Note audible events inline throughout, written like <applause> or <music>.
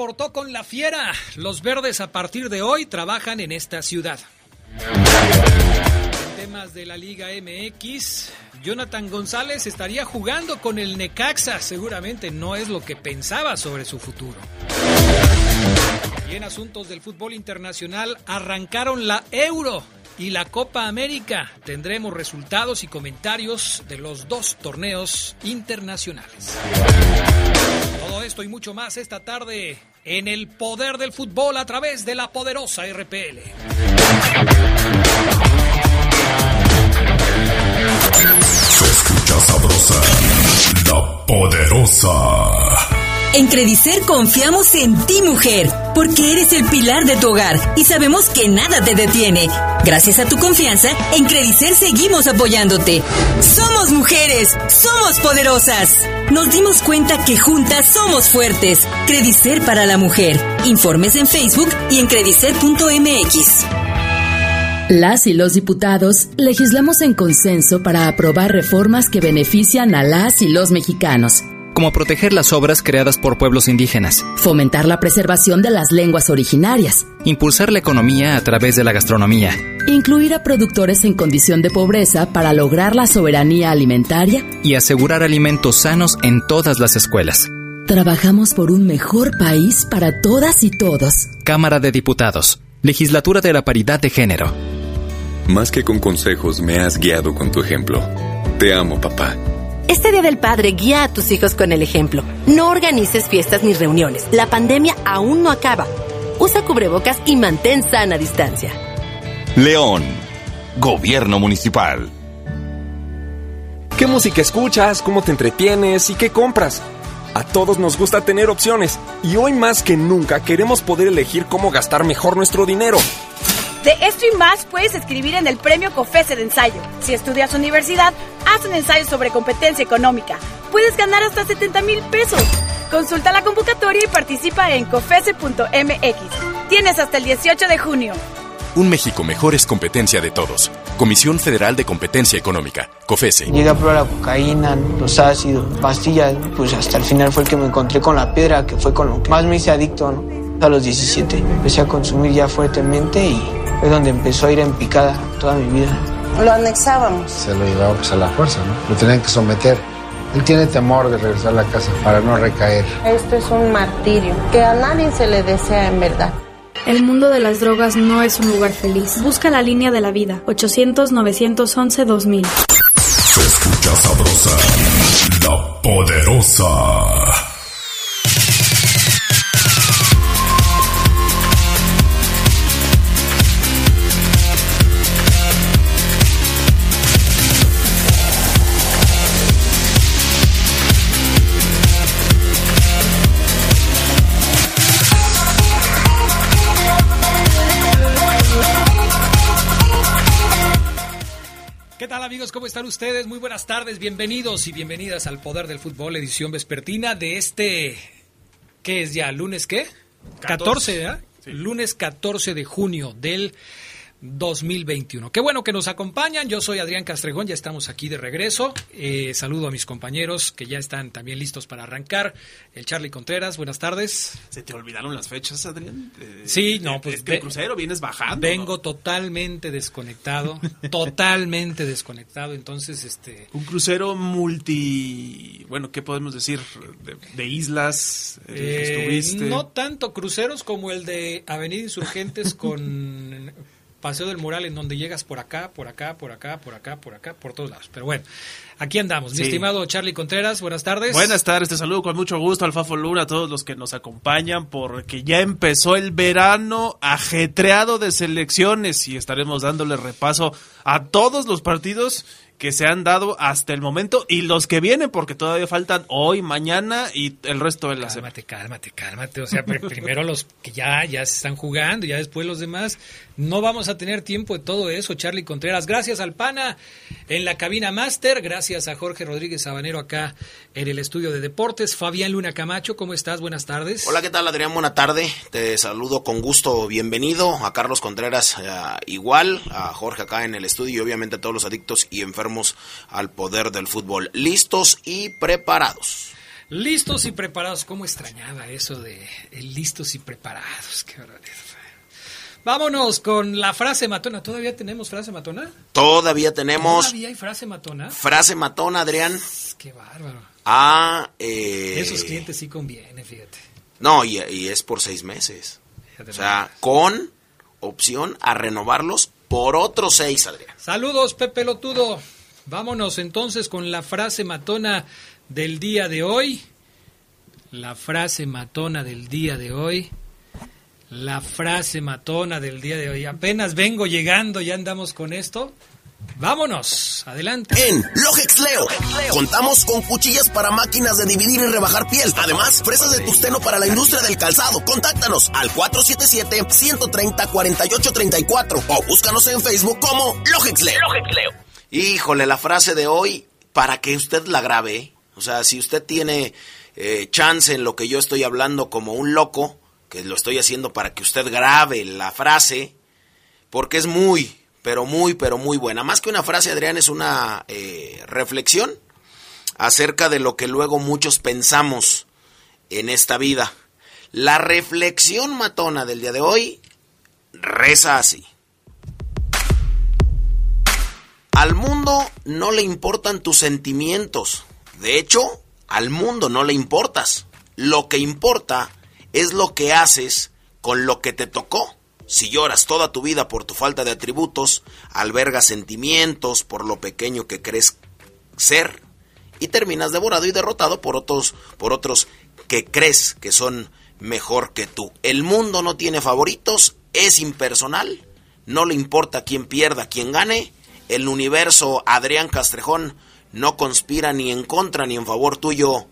Reportó con la fiera. Los verdes a partir de hoy trabajan en esta ciudad. En temas de la Liga MX, Jonathan González estaría jugando con el Necaxa. Seguramente no es lo que pensaba sobre su futuro. Y en asuntos del fútbol internacional, arrancaron la Euro y la Copa América. Tendremos resultados y comentarios de los dos torneos internacionales. Todo esto y mucho más esta tarde en el poder del fútbol a través de la poderosa RPL. Se escucha sabrosa, la poderosa. En Credicer confiamos en ti, mujer, porque eres el pilar de tu hogar y sabemos que nada te detiene. Gracias a tu confianza, en Credicer seguimos apoyándote. Somos mujeres, somos poderosas. Nos dimos cuenta que juntas somos fuertes. Credicer para la mujer. Informes en Facebook y en credicer.mx. Las y los diputados legislamos en consenso para aprobar reformas que benefician a las y los mexicanos como proteger las obras creadas por pueblos indígenas, fomentar la preservación de las lenguas originarias, impulsar la economía a través de la gastronomía, incluir a productores en condición de pobreza para lograr la soberanía alimentaria y asegurar alimentos sanos en todas las escuelas. Trabajamos por un mejor país para todas y todos. Cámara de Diputados, Legislatura de la Paridad de Género. Más que con consejos, me has guiado con tu ejemplo. Te amo, papá. Este Día del Padre guía a tus hijos con el ejemplo. No organices fiestas ni reuniones. La pandemia aún no acaba. Usa cubrebocas y mantén sana distancia. León, Gobierno Municipal. ¿Qué música escuchas? ¿Cómo te entretienes? ¿Y qué compras? A todos nos gusta tener opciones y hoy más que nunca queremos poder elegir cómo gastar mejor nuestro dinero. De esto y más puedes escribir en el premio COFESE de ensayo. Si estudias universidad, haz un ensayo sobre competencia económica. Puedes ganar hasta 70 mil pesos. Consulta la convocatoria y participa en cofese.mx. Tienes hasta el 18 de junio. Un México mejor es competencia de todos. Comisión Federal de Competencia Económica, COFESE. Llegué a probar la cocaína, los ácidos, pastillas, pues hasta el final fue el que me encontré con la piedra, que fue con lo que más me hice adicto, ¿no? A los 17 empecé a consumir ya fuertemente y fue donde empezó a ir en picada toda mi vida. Lo anexábamos. Se lo llevaba pues a la fuerza, ¿no? Lo tenían que someter. Él tiene temor de regresar a la casa para no recaer. Esto es un martirio que a nadie se le desea en verdad. El mundo de las drogas no es un lugar feliz. Busca la línea de la vida. 800-911-2000. Se escucha sabrosa, la poderosa. Amigos? ¿Cómo están ustedes? Muy buenas tardes, bienvenidos y bienvenidas al Poder del Fútbol, edición vespertina de este... ¿Qué es ya? ¿Lunes qué? 14, ¿eh? Lunes 14 de junio del 2021. Qué bueno que nos acompañan. Yo soy Adrián Castrejón, ya estamos aquí de regreso. Eh, saludo a mis compañeros que ya están también listos para arrancar. El Charlie Contreras, buenas tardes. ¿Se te olvidaron las fechas, Adrián? sí, no, pues. el crucero vienes bajando. Vengo totalmente desconectado, <laughs> totalmente desconectado. Entonces, este. Un crucero multi. Bueno, ¿qué podemos decir? De, islas. Eh, estuviste. No tanto cruceros como el de Avenida Insurgentes con Paseo del Mural en donde llegas por acá, por acá, por acá, por acá, por acá, por todos lados. Pero bueno, aquí andamos. Mi estimado Charlie Contreras, buenas tardes. Buenas tardes, te saludo con mucho gusto al Fafo Luna, a todos los que nos acompañan, porque ya empezó el verano ajetreado de selecciones y estaremos dándole repaso a todos los partidos que se han dado hasta el momento y los que vienen, porque todavía faltan hoy, mañana y el resto de la semana. Cálmate, cálmate, cálmate. O sea, pr- primero los que ya, ya se están jugando, ya después los demás. No vamos a tener tiempo de todo eso, Charlie Contreras. Gracias al PANA en la cabina máster. Gracias a Jorge Rodríguez Sabanero acá en el estudio de deportes. Fabián Luna Camacho, ¿cómo estás? Buenas tardes. Hola, ¿qué tal Adrián? Buena tarde. Te saludo con gusto. Bienvenido a Carlos Contreras eh, igual, a Jorge acá en el estudio y obviamente a todos los adictos y enfermos al poder del fútbol. Listos y preparados. Listos y preparados. ¿Cómo extrañaba eso de listos y preparados? Qué barbaridad. Vámonos con la frase matona. ¿Todavía tenemos frase matona? Todavía tenemos ¿Todavía hay frase matona? frase matona, Adrián, Qué bárbaro. a... eh, Esos clientes sí conviene, fíjate. No, y, y es por seis meses. O sea, con opción a renovarlos por otros seis, Adrián. Saludos, Pepe Lotudo. Vámonos entonces con la frase matona del día de hoy. La frase matona del día de hoy. La frase matona del día de hoy. Apenas vengo llegando, ya andamos con esto. Vámonos, adelante. En Logex Leo contamos con cuchillas para máquinas de dividir y rebajar piel. Además, fresas de tusteno para la industria del calzado. Contáctanos al 477-130-4834 o búscanos en Facebook como Logex Leo. Híjole, la frase de hoy, para que usted la grabe, o sea, si usted tiene eh, chance en lo que yo estoy hablando como un loco, que lo estoy haciendo para que usted grabe la frase, porque es muy, pero muy, pero muy buena. Más que una frase, Adrián, es una eh, reflexión acerca de lo que luego muchos pensamos en esta vida. La reflexión matona del día de hoy reza así. Al mundo no le importan tus sentimientos. De hecho, al mundo no le importas. Lo que importa es lo que haces con lo que te tocó. Si lloras toda tu vida por tu falta de atributos, albergas sentimientos por lo pequeño que crees ser y terminas devorado y derrotado por otros por otros que crees que son mejor que tú. El mundo no tiene favoritos, es impersonal, no le importa quién pierda, quién gane. El universo Adrián Castrejón no conspira ni en contra ni en favor tuyo.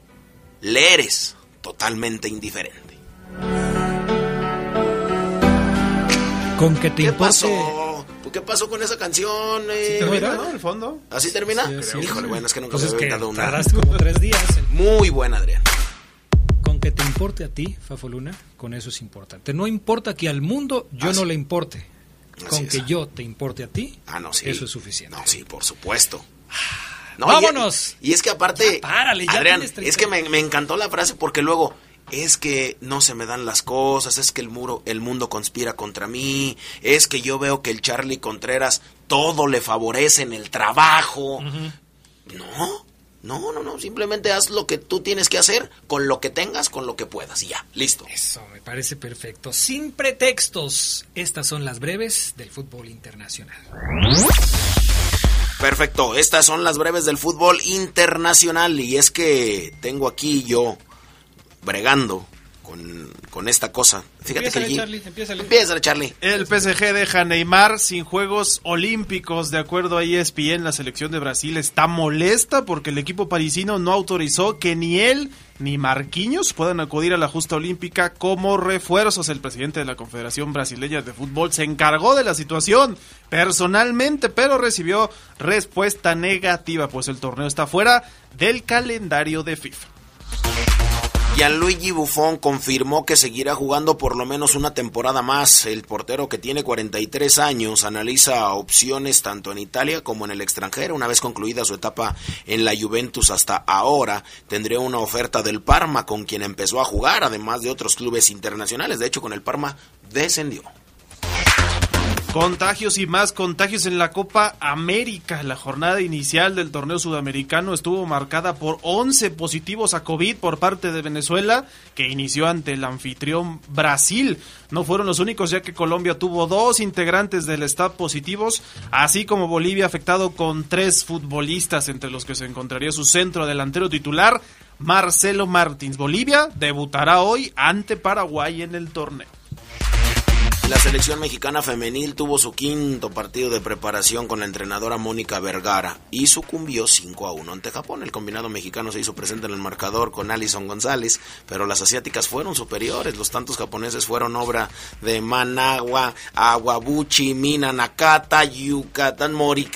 Le eres totalmente indiferente. Con que te ¿Qué importe... pasó? ¿Qué pasó con esa canción? eh? termina, ¿no? El fondo. ¿Así termina? Sí, Híjole, bueno, es que nunca Pues se había dado una. como tres días. en- Muy buena, Adrián. Con que te importe a ti, Fafoluna, con eso es importante. No importa que al mundo yo no le importe. Con es. que yo te importe a ti, Ah, no, sí. eso es suficiente. No, sí, por supuesto. ¡Vámonos! Y, y es que aparte, Ya párale, ya Adrián, es que me, me encantó la frase porque luego es que no se me dan las cosas, es que el muro, el mundo conspira contra mí, es que yo veo que el Charlie Contreras todo le favorece en el trabajo. No, no, no, no, simplemente haz lo que tú tienes que hacer con lo que tengas, con lo que puedas y ya, listo. Eso me parece perfecto. Sin pretextos, estas son las breves del fútbol internacional. Perfecto, estas son las breves del fútbol internacional y es que tengo aquí yo bregando con, con esta cosa. Fíjate que Charlie, Charlie. El PSG deja a Neymar sin Juegos Olímpicos. De acuerdo a ESPN, la selección de Brasil está molesta porque el equipo parisino no autorizó que ni él ni Marquinhos puedan acudir a la justa olímpica como refuerzos. El presidente de la Confederación Brasileña de Fútbol se encargó de la situación personalmente, pero recibió respuesta negativa, pues el torneo está fuera del calendario de FIFA. Gianluigi Buffon confirmó que seguirá jugando por lo menos una temporada más. El portero que tiene 43 años analiza opciones tanto en Italia como en el extranjero. Una vez concluida su etapa en la Juventus hasta ahora, tendría una oferta del Parma con quien empezó a jugar, además de otros clubes internacionales. De hecho, con el Parma descendió. Contagios y más contagios en la Copa América. La jornada inicial del torneo sudamericano estuvo marcada por 11 positivos a COVID por parte de Venezuela, que inició ante el anfitrión Brasil. No fueron los únicos, ya que Colombia tuvo dos integrantes del staff positivos, así como Bolivia afectado con tres futbolistas, entre los que se encontraría su centro delantero titular, Marcelo Martins. Bolivia debutará hoy ante Paraguay en el torneo. La selección mexicana femenil tuvo su quinto partido de preparación con la entrenadora Mónica Vergara y sucumbió 5 a 1 ante Japón. El combinado mexicano se hizo presente en el marcador con Alison González, pero las asiáticas fueron superiores. Los tantos japoneses fueron obra de Managua, Aguabuchi, Mina Nakata, Yucatán Mori.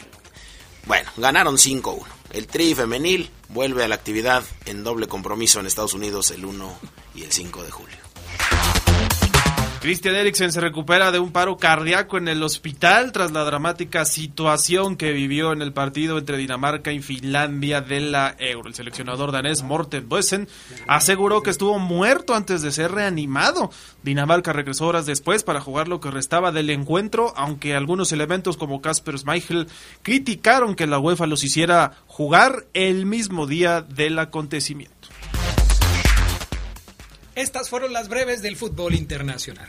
Bueno, ganaron 5-1. El tri femenil vuelve a la actividad en doble compromiso en Estados Unidos el 1 y el 5 de julio. Christian Eriksen se recupera de un paro cardíaco en el hospital tras la dramática situación que vivió en el partido entre Dinamarca y Finlandia de la Euro. El seleccionador danés Morten Boesen aseguró que estuvo muerto antes de ser reanimado. Dinamarca regresó horas después para jugar lo que restaba del encuentro, aunque algunos elementos como Kasper Schmeichel criticaron que la UEFA los hiciera jugar el mismo día del acontecimiento. Estas fueron las breves del fútbol internacional.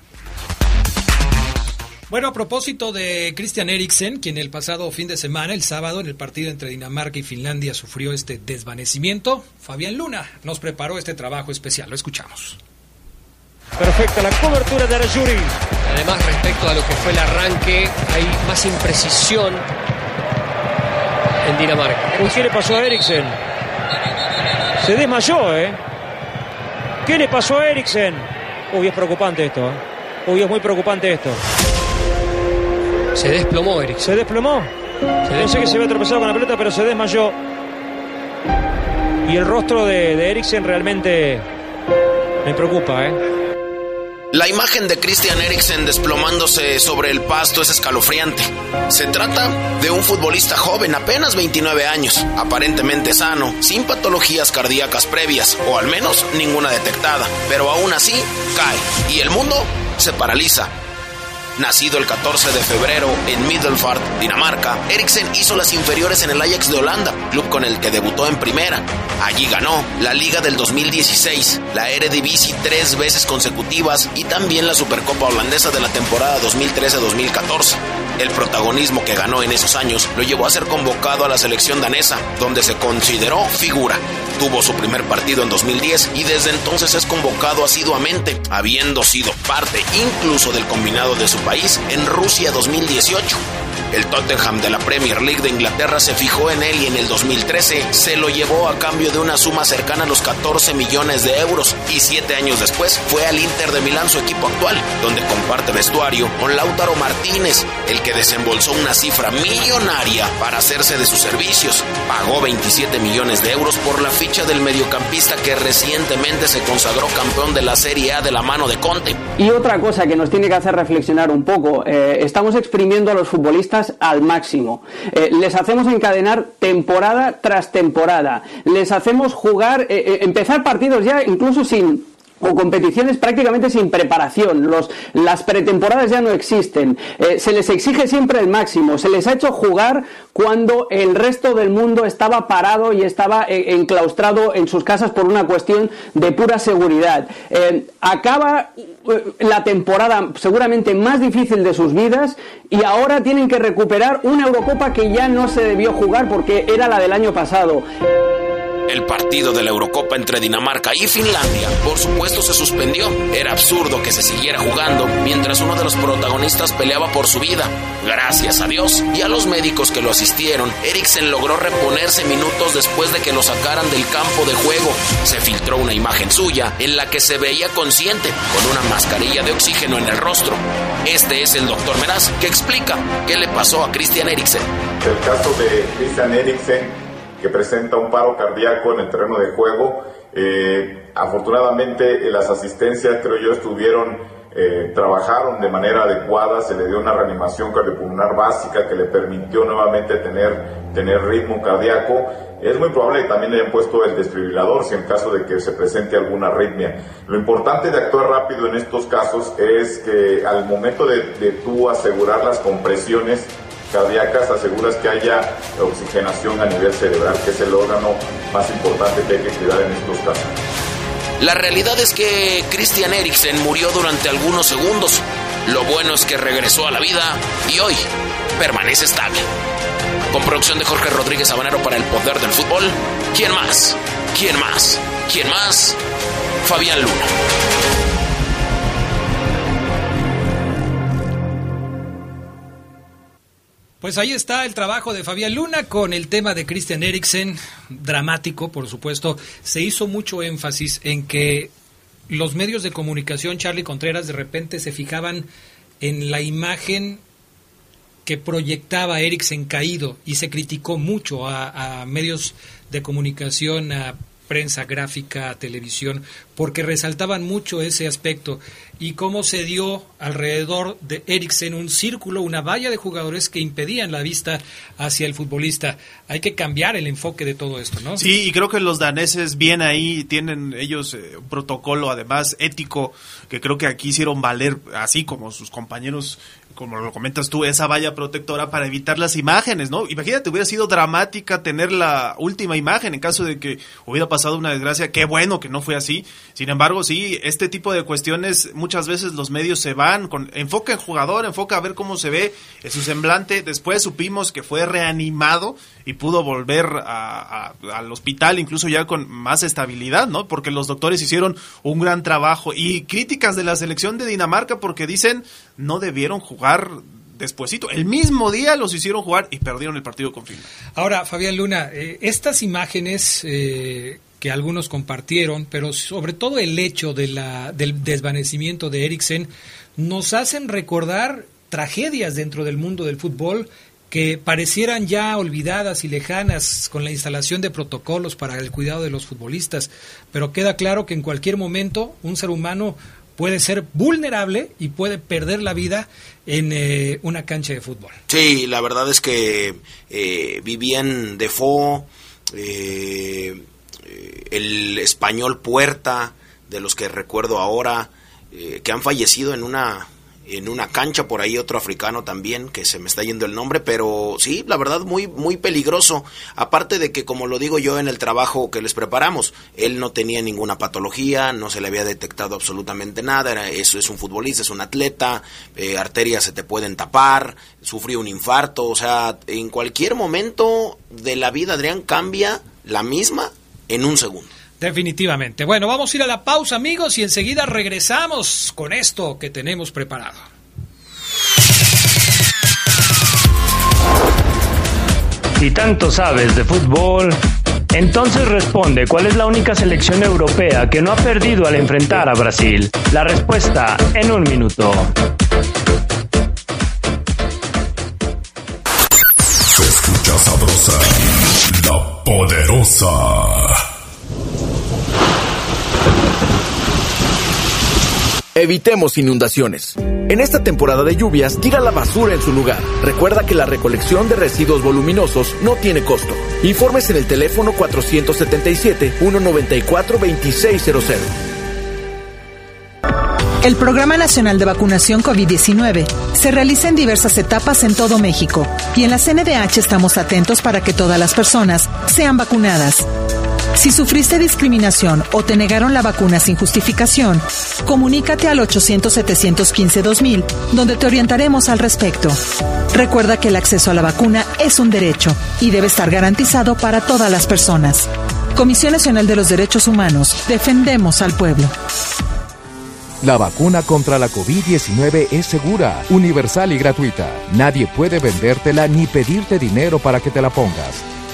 Bueno, a propósito de Christian Eriksen, quien el pasado fin de semana, el sábado, en el partido entre Dinamarca y Finlandia sufrió este desvanecimiento, Fabián Luna nos preparó este trabajo especial. Lo escuchamos. Perfecta la cobertura de Arayuri. Además, respecto a lo que fue el arranque, hay más imprecisión en Dinamarca. ¿Qué le pasó a Eriksen? Se desmayó, ¿eh? ¿Qué le pasó a Eriksen? Uy, es preocupante esto. ¿eh? Uy, es muy preocupante esto. Se desplomó Eriksen. ¿Se desplomó? Se Pensé que se había tropezado con la pelota, pero se desmayó. Y el rostro de, de Eriksen realmente me preocupa, ¿eh? La imagen de Christian Eriksen desplomándose sobre el pasto es escalofriante. Se trata de un futbolista joven, apenas 29 años, aparentemente sano, sin patologías cardíacas previas, o al menos ninguna detectada, pero aún así cae y el mundo se paraliza. Nacido el 14 de febrero en Middelfart, Dinamarca, Eriksen hizo las inferiores en el Ajax de Holanda, club con el que debutó en primera. Allí ganó la Liga del 2016, la Eredivisie tres veces consecutivas y también la Supercopa holandesa de la temporada 2013-2014. El protagonismo que ganó en esos años lo llevó a ser convocado a la selección danesa, donde se consideró figura. Tuvo su primer partido en 2010 y desde entonces es convocado asiduamente, habiendo sido parte incluso del combinado de su país en Rusia 2018. El Tottenham de la Premier League de Inglaterra se fijó en él y en el 2013 se lo llevó a cambio de una suma cercana a los 14 millones de euros y siete años después fue al Inter de Milán su equipo actual, donde comparte vestuario con Lautaro Martínez, el que desembolsó una cifra millonaria para hacerse de sus servicios. Pagó 27 millones de euros por la ficha del mediocampista que recientemente se consagró campeón de la Serie A de la mano de Conte. Y otra cosa que nos tiene que hacer reflexionar un poco, eh, estamos exprimiendo a los futbolistas al máximo. Eh, les hacemos encadenar temporada tras temporada. Les hacemos jugar, eh, eh, empezar partidos ya incluso sin o competiciones prácticamente sin preparación. Los, las pretemporadas ya no existen. Eh, se les exige siempre el máximo. Se les ha hecho jugar cuando el resto del mundo estaba parado y estaba eh, enclaustrado en sus casas por una cuestión de pura seguridad. Eh, acaba la temporada seguramente más difícil de sus vidas y ahora tienen que recuperar una Eurocopa que ya no se debió jugar porque era la del año pasado. El partido de la Eurocopa entre Dinamarca y Finlandia, por supuesto, se suspendió. Era absurdo que se siguiera jugando mientras uno de los protagonistas peleaba por su vida. Gracias a Dios y a los médicos que lo asistieron, Eriksen logró reponerse minutos después de que lo sacaran del campo de juego. Se filtró una imagen suya en la que se veía consciente, con una mascarilla de oxígeno en el rostro. Este es el doctor Meraz que explica qué le pasó a Christian Eriksen. El caso de Christian Eriksen que presenta un paro cardíaco en el terreno de juego. Eh, afortunadamente las asistencias creo yo estuvieron eh, trabajaron de manera adecuada, se le dio una reanimación cardiopulmonar básica que le permitió nuevamente tener, tener ritmo cardíaco. Es muy probable que también le hayan puesto el desfibrilador si en caso de que se presente alguna arritmia. Lo importante de actuar rápido en estos casos es que al momento de, de tú asegurar las compresiones, cardíacas aseguras que haya oxigenación a nivel cerebral, que es el órgano más importante que hay que cuidar en estos casos. La realidad es que Christian Eriksen murió durante algunos segundos. Lo bueno es que regresó a la vida y hoy permanece estable. Con producción de Jorge Rodríguez Habanero para el poder del fútbol. ¿Quién más? ¿Quién más? ¿Quién más? Fabián Luna. Pues ahí está el trabajo de Fabián Luna con el tema de Christian Eriksen, dramático, por supuesto. Se hizo mucho énfasis en que los medios de comunicación, Charlie Contreras, de repente se fijaban en la imagen que proyectaba Eriksen caído y se criticó mucho a, a medios de comunicación, a prensa gráfica, televisión, porque resaltaban mucho ese aspecto y cómo se dio alrededor de Eriksen un círculo, una valla de jugadores que impedían la vista hacia el futbolista. Hay que cambiar el enfoque de todo esto, ¿no? Sí, y creo que los daneses bien ahí tienen ellos eh, un protocolo además ético que creo que aquí hicieron valer así como sus compañeros como lo comentas tú, esa valla protectora para evitar las imágenes, ¿no? Imagínate, hubiera sido dramática tener la última imagen en caso de que hubiera pasado una desgracia. Qué bueno que no fue así. Sin embargo, sí, este tipo de cuestiones muchas veces los medios se van con enfoca en jugador, enfoca a ver cómo se ve su semblante. Después supimos que fue reanimado y pudo volver a, al hospital incluso ya con más estabilidad, ¿no? Porque los doctores hicieron un gran trabajo y críticas de la selección de Dinamarca porque dicen no debieron jugar despuesito. El mismo día los hicieron jugar y perdieron el partido con Finlandia. Ahora, Fabián Luna, eh, estas imágenes eh, que algunos compartieron, pero sobre todo el hecho de la, del desvanecimiento de Eriksen, nos hacen recordar tragedias dentro del mundo del fútbol que parecieran ya olvidadas y lejanas con la instalación de protocolos para el cuidado de los futbolistas, pero queda claro que en cualquier momento un ser humano puede ser vulnerable y puede perder la vida en eh, una cancha de fútbol. Sí, la verdad es que eh, Vivien Defoe, eh, el español Puerta, de los que recuerdo ahora, eh, que han fallecido en una en una cancha, por ahí otro africano también, que se me está yendo el nombre, pero sí, la verdad muy, muy peligroso. Aparte de que, como lo digo yo en el trabajo que les preparamos, él no tenía ninguna patología, no se le había detectado absolutamente nada, era, eso es un futbolista, es un atleta, eh, arterias se te pueden tapar, sufrió un infarto, o sea, en cualquier momento de la vida, Adrián, cambia la misma en un segundo. Definitivamente. Bueno, vamos a ir a la pausa, amigos, y enseguida regresamos con esto que tenemos preparado. Si tanto sabes de fútbol, entonces responde cuál es la única selección europea que no ha perdido al enfrentar a Brasil. La respuesta en un minuto. Se escucha sabrosa, la poderosa. Evitemos inundaciones. En esta temporada de lluvias, tira la basura en su lugar. Recuerda que la recolección de residuos voluminosos no tiene costo. Informes en el teléfono 477-194-2600. El Programa Nacional de Vacunación COVID-19 se realiza en diversas etapas en todo México y en la CNDH estamos atentos para que todas las personas sean vacunadas. Si sufriste discriminación o te negaron la vacuna sin justificación, comunícate al 800-715-2000, donde te orientaremos al respecto. Recuerda que el acceso a la vacuna es un derecho y debe estar garantizado para todas las personas. Comisión Nacional de los Derechos Humanos, defendemos al pueblo. La vacuna contra la COVID-19 es segura, universal y gratuita. Nadie puede vendértela ni pedirte dinero para que te la pongas.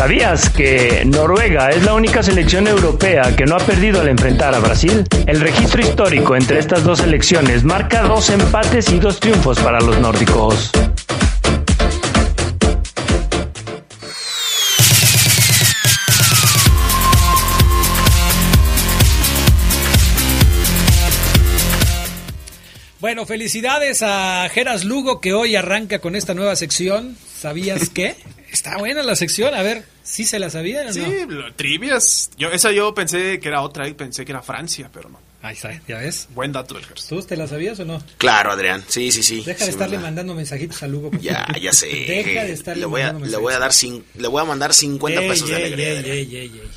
¿Sabías que Noruega es la única selección europea que no ha perdido al enfrentar a Brasil? El registro histórico entre estas dos selecciones marca dos empates y dos triunfos para los nórdicos. Bueno, felicidades a Geras Lugo que hoy arranca con esta nueva sección. ¿Sabías qué? Está buena la sección, a ver, ¿sí se la sabían o Sí, no? lo- trivias. Yo, esa yo pensé que era otra y pensé que era Francia, pero no. Ahí está, ya ves. Buen dato del Gers. ¿Tú te la sabías o no? Claro, Adrián. Sí, sí, sí. Deja de Sí, estarle ¿verdad? mandando mensajitos a Lugo. Ya, ya sé. <laughs> Deja de estarle le voy a, mandando le voy a mensajitos. dar cin- le voy a mandar 50 Ey, pesos de alegría. ey, Adrián. ey, ey, ey.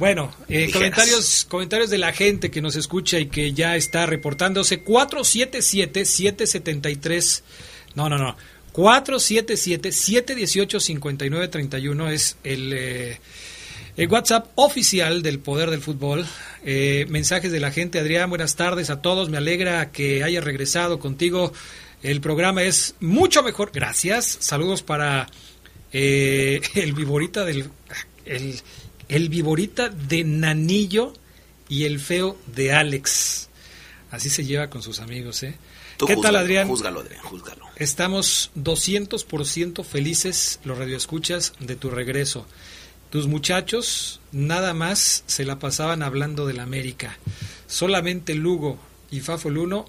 Bueno, eh, comentarios, comentarios de la gente que nos escucha y que ya está reportándose. 477-773. No, no, no. 477-718-5931 es el, eh, el WhatsApp oficial del Poder del Fútbol. Eh, mensajes de la gente. Adrián, buenas tardes a todos. Me alegra que haya regresado contigo. El programa es mucho mejor. Gracias. Saludos para eh, <laughs> el viborita del. El, el viborita de Nanillo y el feo de Alex. Así se lleva con sus amigos, ¿eh? Tú ¿Qué júzgalo, tal, Adrián? Júzgalo, Adrián, júzgalo. Estamos 200% felices, los radioescuchas, de tu regreso. Tus muchachos nada más se la pasaban hablando de la América. Solamente Lugo y Fafo Luno,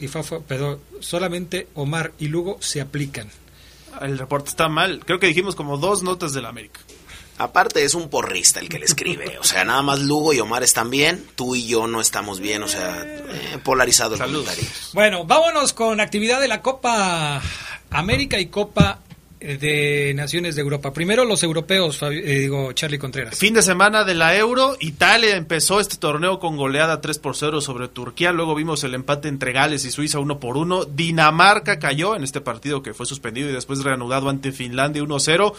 y Fafo, perdón, solamente Omar y Lugo se aplican. El reporte está mal. Creo que dijimos como dos notas del América. Aparte es un porrista el que le escribe. O sea, nada más Lugo y Omar están bien. Tú y yo no estamos bien. O sea, eh, polarizado el comentario. Bueno, vámonos con actividad de la Copa América y Copa eh, de Naciones de Europa. Primero los europeos, eh, digo Charlie Contreras. Fin de semana de la Euro, Italia empezó este torneo con goleada 3 por 0 sobre Turquía, luego vimos el empate entre Gales y Suiza 1 por 1, Dinamarca cayó en este partido que fue suspendido y después reanudado ante Finlandia 1 0.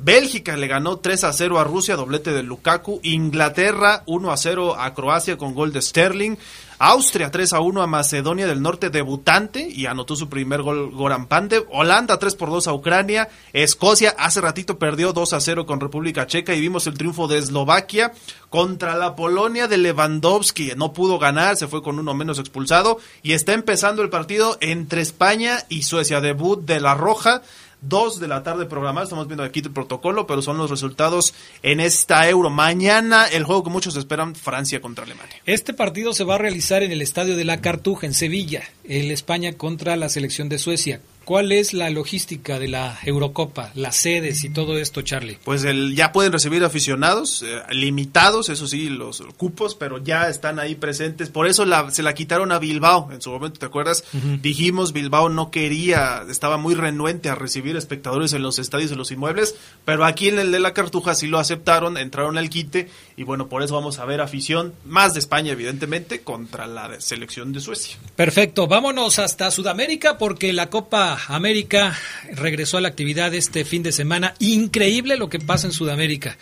Bélgica le ganó 3 a 0 a Rusia, doblete de Lukaku. Inglaterra 1 a 0 a Croacia con gol de Sterling. Austria 3 a 1 a Macedonia del Norte, debutante, y anotó su primer gol Goran Pandev. Holanda 3 por 2 a Ucrania. Escocia hace ratito perdió 2 a 0 con República Checa y vimos el triunfo de Eslovaquia contra la Polonia de Lewandowski. No pudo ganar, se fue con uno menos expulsado. Y está empezando el partido entre España y Suecia. Debut de La Roja. Dos de la tarde programado, estamos viendo aquí el protocolo, pero son los resultados en esta Euro. Mañana el juego que muchos esperan, Francia contra Alemania. Este partido se va a realizar en el Estadio de la Cartuja, en Sevilla, el España contra la selección de Suecia. ¿Cuál es la logística de la Eurocopa, las sedes y todo esto, Charlie? Pues el, ya pueden recibir aficionados, eh, limitados, eso sí, los cupos, pero ya están ahí presentes. Por eso la, se la quitaron a Bilbao. En su momento, ¿te acuerdas? Ujú. Dijimos, Bilbao no quería, estaba muy renuente a recibir espectadores en los estadios, en los inmuebles, pero aquí en el de la Cartuja sí lo aceptaron, entraron al quite, y bueno, por eso vamos a ver afición, más de España, evidentemente, contra la selección de Suecia. Perfecto, vámonos hasta Sudamérica porque la Copa América regresó a la actividad este fin de semana. Increíble lo que pasa en Sudamérica.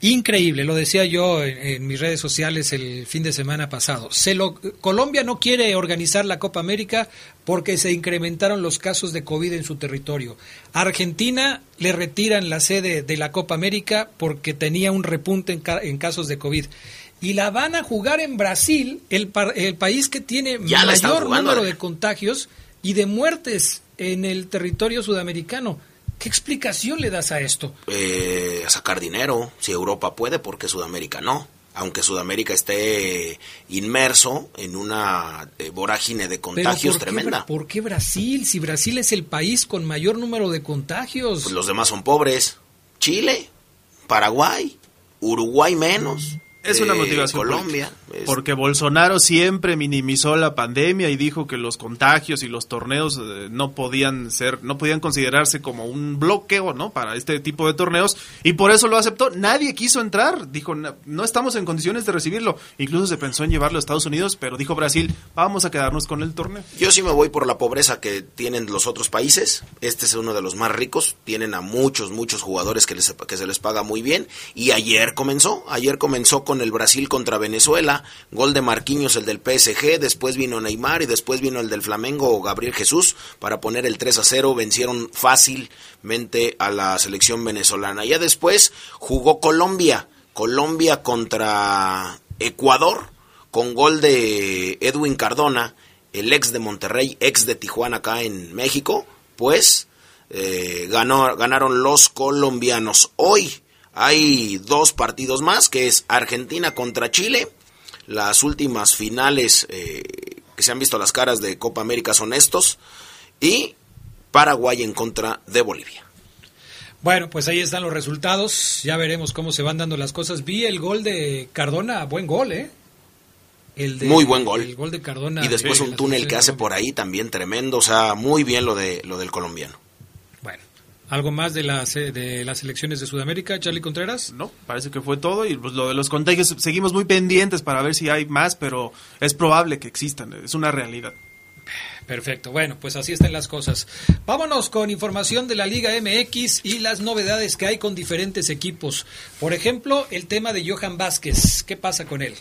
Increíble, lo decía yo en, en mis redes sociales el fin de semana pasado. Se lo, Colombia no quiere organizar la Copa América porque se incrementaron los casos de COVID en su territorio. Argentina le retiran la sede de la Copa América porque tenía un repunte en, ca- en casos de COVID. Y la van a jugar en Brasil, el, par- el país que tiene Ya mayor número de contagios y de muertes en el territorio sudamericano. ¿Qué explicación le das a esto? Eh, a sacar dinero. Si Europa puede, porque Sudamérica no. Aunque Sudamérica esté inmerso en una eh, vorágine de Pero contagios ¿por qué tremenda. Bra- ¿Por qué Brasil? Si Brasil es el país con mayor número de contagios. Pues los demás son pobres. Chile, Paraguay, Uruguay menos. Es una eh, motivación Colombia. política. Porque Bolsonaro siempre minimizó la pandemia y dijo que los contagios y los torneos eh, no podían ser, no podían considerarse como un bloqueo, ¿no? Para este tipo de torneos y por eso lo aceptó. Nadie quiso entrar, dijo, "Na- no estamos en condiciones de recibirlo. Incluso se pensó en llevarlo a Estados Unidos, pero dijo Brasil, vamos a quedarnos con el torneo. Yo sí me voy por la pobreza que tienen los otros países. Este es uno de los más ricos. Tienen a muchos, muchos jugadores que, les, que se les paga muy bien. Y ayer comenzó. Ayer comenzó con el Brasil contra Venezuela, gol de Marquinhos el del PSG, después vino Neymar y después vino el del Flamengo Gabriel Jesús para poner el 3 a 0, vencieron fácilmente a la selección venezolana. Ya después jugó Colombia, Colombia contra Ecuador con gol de Edwin Cardona, el ex de Monterrey, ex de Tijuana acá en México, pues eh, ganó, ganaron los colombianos. Hoy hay dos partidos más, que es Argentina contra Chile. Las últimas finales eh, que se han visto las caras de Copa América son estos. Y Paraguay en contra de Bolivia. Bueno, pues ahí están los resultados. Ya veremos cómo se van dando las cosas. Vi el gol de Cardona, buen gol, ¿eh? El de, muy buen gol. El gol de Cardona. Y después un túnel que hace por ahí también tremendo. O sea, muy bien lo, de, lo del colombiano. ¿Algo más de las, de las elecciones de Sudamérica, Charlie Contreras? No, parece que fue todo y pues lo de los contagios seguimos muy pendientes para ver si hay más, pero es probable que existan, es una realidad. Perfecto, bueno, pues así están las cosas. Vámonos con información de la Liga MX y las novedades que hay con diferentes equipos. Por ejemplo, el tema de Johan Vázquez, ¿qué pasa con él?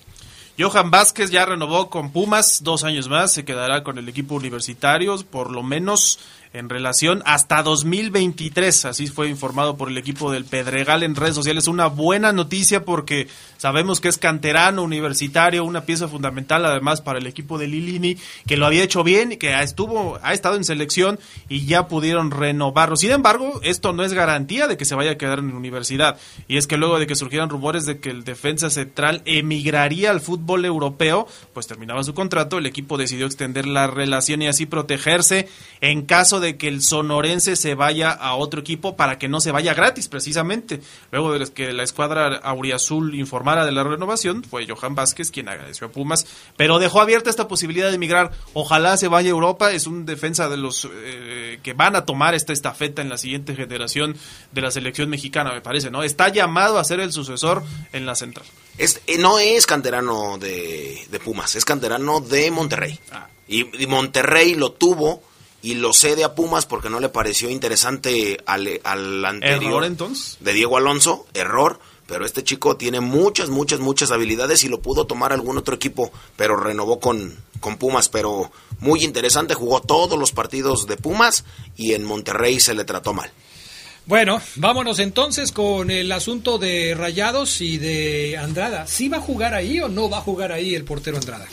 Johan Vázquez ya renovó con Pumas dos años más, se quedará con el equipo universitario, por lo menos en relación hasta 2023. Así fue informado por el equipo del Pedregal en redes sociales. Una buena noticia porque sabemos que es canterano universitario, una pieza fundamental además para el equipo de Lilini, que lo había hecho bien y que estuvo, ha estado en selección y ya pudieron renovarlo. Sin embargo, esto no es garantía de que se vaya a quedar en la universidad. Y es que luego de que surgieran rumores de que el defensa central emigraría al fútbol europeo, pues terminaba su contrato, el equipo decidió extender la relación y así protegerse en caso de de que el sonorense se vaya a otro equipo para que no se vaya gratis, precisamente. Luego de que la escuadra auriazul informara de la renovación, fue Johan Vázquez quien agradeció a Pumas, pero dejó abierta esta posibilidad de emigrar. Ojalá se vaya a Europa, es un defensa de los eh, que van a tomar esta estafeta en la siguiente generación de la selección mexicana, me parece, ¿no? Está llamado a ser el sucesor en la central. Eh, no es canterano de, Pumas, es canterano de Monterrey. Ah. y Monterrey lo tuvo y lo cede a Pumas porque no le pareció interesante al, al anterior. ¿Error entonces? De Diego Alonso, error. Pero este chico tiene muchas, muchas, muchas habilidades y lo pudo tomar algún otro equipo, pero renovó con, con Pumas. Pero muy interesante, jugó todos los partidos de Pumas y en Monterrey se le trató mal. Bueno, vámonos entonces con el asunto de Rayados y de Andrada. ¿Sí va a jugar ahí o no va a jugar ahí el portero Andrada?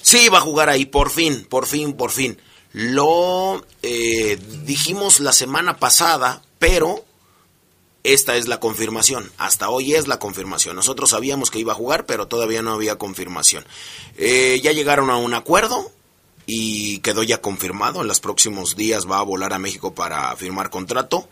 Sí, va a jugar ahí, por fin, por fin, por fin. Lo eh, dijimos la semana pasada, pero esta es la confirmación. Hasta hoy es la confirmación. Nosotros sabíamos que iba a jugar, pero todavía no había confirmación. Eh, ya llegaron a un acuerdo y quedó ya confirmado. En los próximos días va a volar a México para firmar contrato.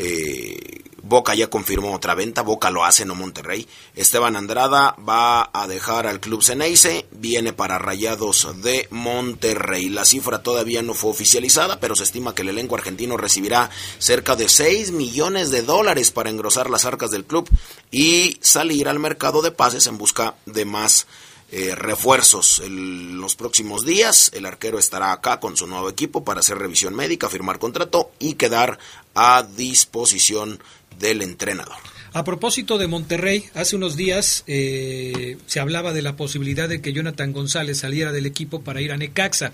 Eh, Boca ya confirmó otra venta, Boca lo hace, no Monterrey. Esteban Andrada va a dejar al club Ceneice, viene para Rayados de Monterrey. La cifra todavía no fue oficializada, pero se estima que el elenco argentino recibirá cerca de 6 millones de dólares para engrosar las arcas del club y salir al mercado de pases en busca de más eh, refuerzos. En los próximos días el arquero estará acá con su nuevo equipo para hacer revisión médica, firmar contrato y quedar a disposición del entrenador. A propósito de Monterrey, hace unos días eh, se hablaba de la posibilidad de que Jonathan González saliera del equipo para ir a Necaxa.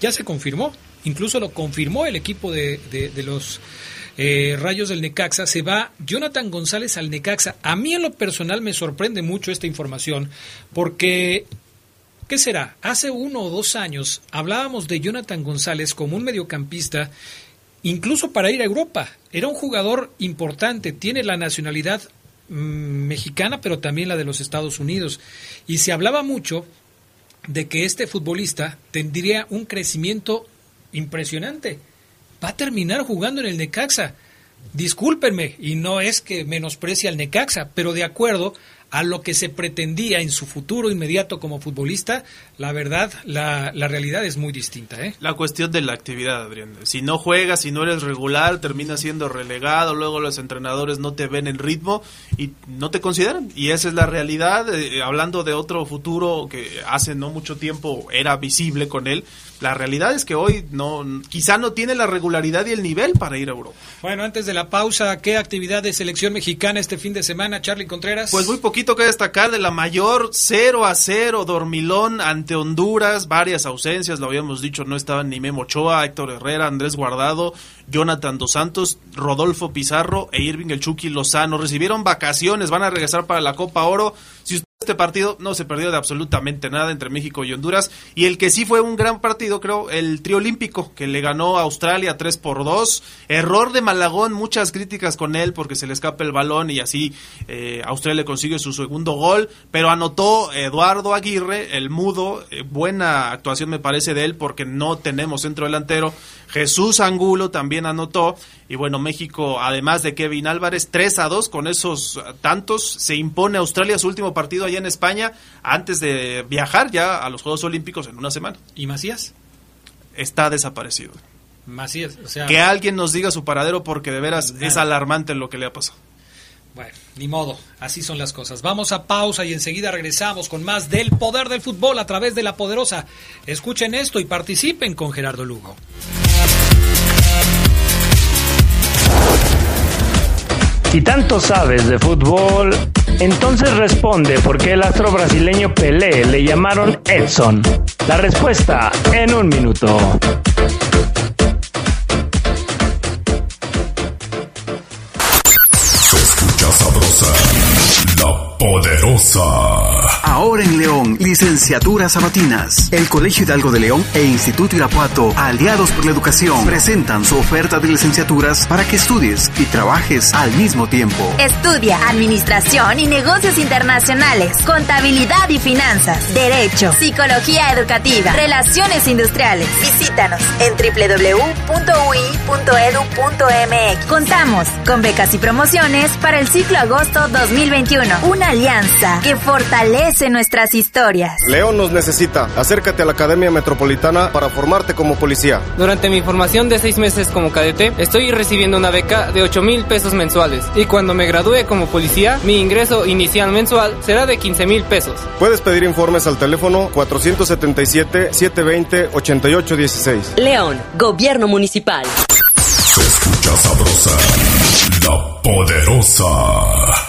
Ya se confirmó, incluso lo confirmó el equipo de, los eh, Rayos del Necaxa. Se va Jonathan González al Necaxa. A mí en lo personal me sorprende mucho esta información porque ¿Qué será? Hace uno o dos años hablábamos de Jonathan González como un mediocampista incluso para ir a Europa. Era un jugador importante, tiene la nacionalidad mm, mexicana, pero también la de los Estados Unidos. Y se hablaba mucho de que este futbolista tendría un crecimiento impresionante. Va a terminar jugando en el Necaxa. Discúlpenme, y no es que menosprecie al Necaxa, pero de acuerdo a lo que se pretendía en su futuro inmediato como futbolista, la verdad, la, la realidad es muy distinta. ¿eh? La cuestión de la actividad, Adrián. Si no juegas, si no eres regular, terminas siendo relegado, luego los entrenadores no te ven en ritmo y no te consideran. Y esa es la realidad. Eh, hablando de otro futuro que hace no mucho tiempo era visible con él, la realidad es que hoy no, quizá no tiene la regularidad y el nivel para ir a Europa. Bueno, antes de la pausa, ¿qué actividad de selección mexicana este fin de semana, Charlie Contreras? Pues muy poquito que destacar de la mayor 0 a 0 dormilón ante Honduras, varias ausencias, lo habíamos dicho, no estaban ni Memo Ochoa, Héctor Herrera, Andrés Guardado, Jonathan Dos Santos, Rodolfo Pizarro e Irving El Chucky Lozano. Recibieron vacaciones, van a regresar para la Copa Oro. Si este partido no se perdió de absolutamente nada entre México y Honduras. Y el que sí fue un gran partido, creo, el trío olímpico, que le ganó a Australia 3 por 2. Error de Malagón, muchas críticas con él porque se le escapa el balón y así eh, Australia consigue su segundo gol. Pero anotó Eduardo Aguirre, el mudo. Eh, buena actuación me parece de él porque no tenemos centro delantero. Jesús Angulo también anotó. Y bueno, México, además de Kevin Álvarez, 3 a 2 con esos tantos, se impone a Australia su último partido en España antes de viajar ya a los Juegos Olímpicos en una semana. ¿Y Macías? Está desaparecido. Macías, o sea... Que alguien nos diga su paradero porque de veras es alarmante lo que le ha pasado. Bueno, ni modo, así son las cosas. Vamos a pausa y enseguida regresamos con más del poder del fútbol a través de la poderosa. Escuchen esto y participen con Gerardo Lugo. Si tanto sabes de fútbol, entonces responde por qué el astro brasileño Pelé le llamaron Edson. La respuesta en un minuto. Escucha sabrosa, la poderosa. Ahora en León, licenciaturas sabatinas. El Colegio Hidalgo de León e Instituto Irapuato, aliados por la educación, presentan su oferta de licenciaturas para que estudies y trabajes al mismo tiempo. Estudia Administración y Negocios Internacionales, Contabilidad y Finanzas, Derecho, Psicología Educativa, Relaciones Industriales. Visítanos en www.ui.edu.mx. Contamos con becas y promociones para el ciclo agosto 2021. Una alianza que fortalece nuestras historias. León nos necesita. Acércate a la Academia Metropolitana para formarte como policía. Durante mi formación de seis meses como cadete, estoy recibiendo una beca de 8 mil pesos mensuales. Y cuando me gradúe como policía, mi ingreso inicial mensual será de 15 mil pesos. Puedes pedir informes al teléfono 477-720-8816. León, Gobierno Municipal. Se escucha sabrosa, la poderosa.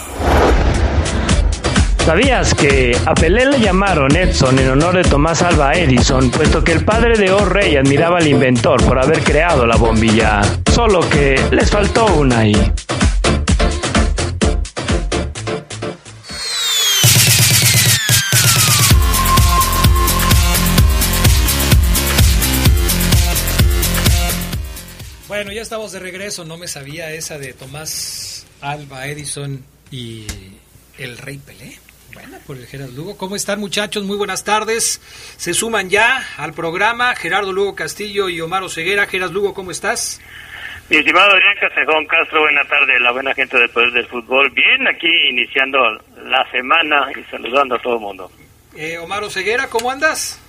¿Sabías que a Pelé le llamaron Edson en honor de Tomás Alva Edison, puesto que el padre de O. Rey admiraba al inventor por haber creado la bombilla? Solo que les faltó una ahí. Bueno, ya estamos de regreso. No me sabía esa de Tomás Alba Edison y el Rey Pelé. Bueno, por el Gerardo Lugo. ¿Cómo están muchachos? Muy buenas tardes. Se suman ya al programa Gerardo Lugo Castillo y Omar Ceguera. Gerardo Lugo, ¿cómo estás? Mi estimado Adrián Casejón Castro, buena tarde, la buena gente del Poder del Fútbol. Bien, aquí iniciando la semana y saludando a todo el mundo. Eh, Omar Ceguera, ¿cómo andas?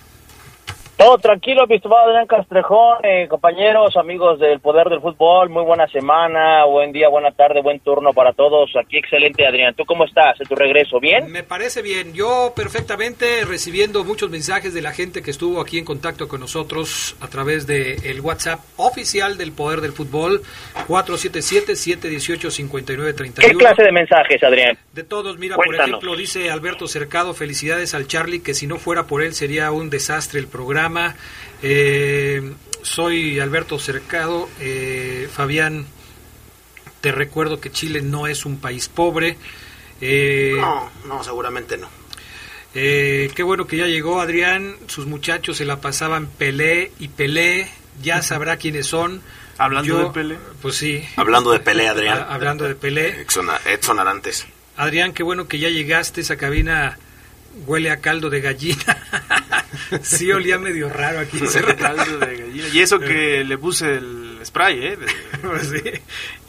Todo tranquilo, mi estimado Adrián Castrejón, eh, compañeros, amigos del Poder del Fútbol, muy buena semana, buen día, buena tarde, buen turno para todos. Aquí excelente, Adrián. ¿Tú cómo estás en tu regreso? ¿Bien? Me parece bien. Yo perfectamente recibiendo muchos mensajes de la gente que estuvo aquí en contacto con nosotros a través del el WhatsApp oficial del Poder del Fútbol, 477-718-5931. ¿Qué clase de mensajes, Adrián? De todos, mira, Cuéntanos. por ejemplo, dice Alberto Cercado, felicidades al Charlie, que si no fuera por él sería un desastre el programa. Eh, soy Alberto Cercado, eh, Fabián, te recuerdo que Chile no es un país pobre. Eh, No, no, seguramente no. eh, qué bueno que ya llegó Adrián, sus muchachos se la pasaban Pelé y Pelé, ya sabrá quiénes son. Hablando Yo- de Pelé. Pues sí. Hablando de Pelé, Adrián. Ah, Hablando de Pelé. Edson, Edson Arantes. Adrián, qué bueno que ya llegaste, esa cabina huele a caldo de gallina. <laughs> sí, olía medio raro aquí. Caldo de gallina. Y eso que le puse el spray, ¿eh? De- <laughs> Pues sí,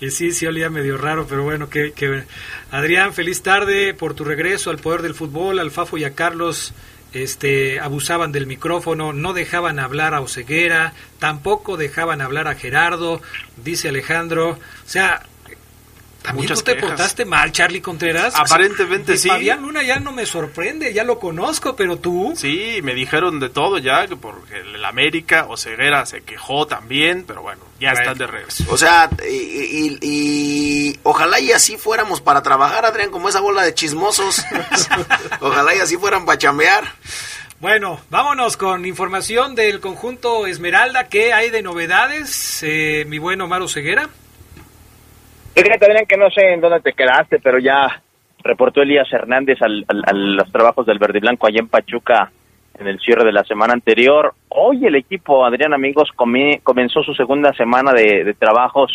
y sí, sí olía medio raro, pero bueno, que, que Adrián, feliz tarde por tu regreso al poder del fútbol, al Fafo y a Carlos. Este, abusaban del micrófono, no dejaban hablar a Oceguera, tampoco dejaban hablar a Gerardo, dice Alejandro. O sea, También muchas tú te quejas. portaste mal, Charlie Contreras. Aparentemente De sí. Fabián Luna ya no me sorprende, ya lo conozco, pero tú... Sí, me dijeron de todo ya, que porque el América o Ceguera se quejó también, pero bueno, ya están de regreso. O sea, y, y- y ojalá y así fuéramos para trabajar, Adrián, como esa bola de chismosos. <laughs> ojalá y así fueran para chambear. Bueno, vámonos con información del conjunto Esmeralda. ¿Qué hay de novedades, eh, mi buen Omar Ceguera? Fíjate, Adrián, que no sé en dónde te quedaste, pero ya reportó Elías Hernández al, a los trabajos del Verde Blanco allá en Pachuca en el cierre de la semana anterior. Hoy el equipo, Adrián, amigos, comí- comenzó su segunda semana de, trabajos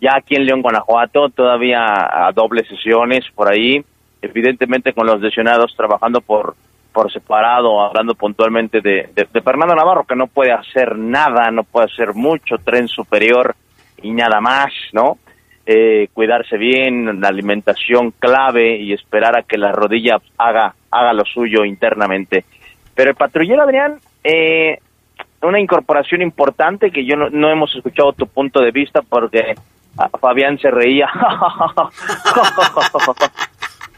ya aquí en León, Guanajuato, todavía a dobles sesiones por ahí, evidentemente con los lesionados trabajando por por separado, hablando puntualmente de, de Fernando Navarro, que no puede hacer nada, no puede hacer mucho, tren superior y nada más, ¿no? Eh, cuidarse bien, la alimentación clave y esperar a que la rodilla haga, haga lo suyo internamente. Pero el patrullero Adrián, eh, una incorporación importante que yo no, no hemos escuchado tu punto de vista porque Fabián se reía. <laughs>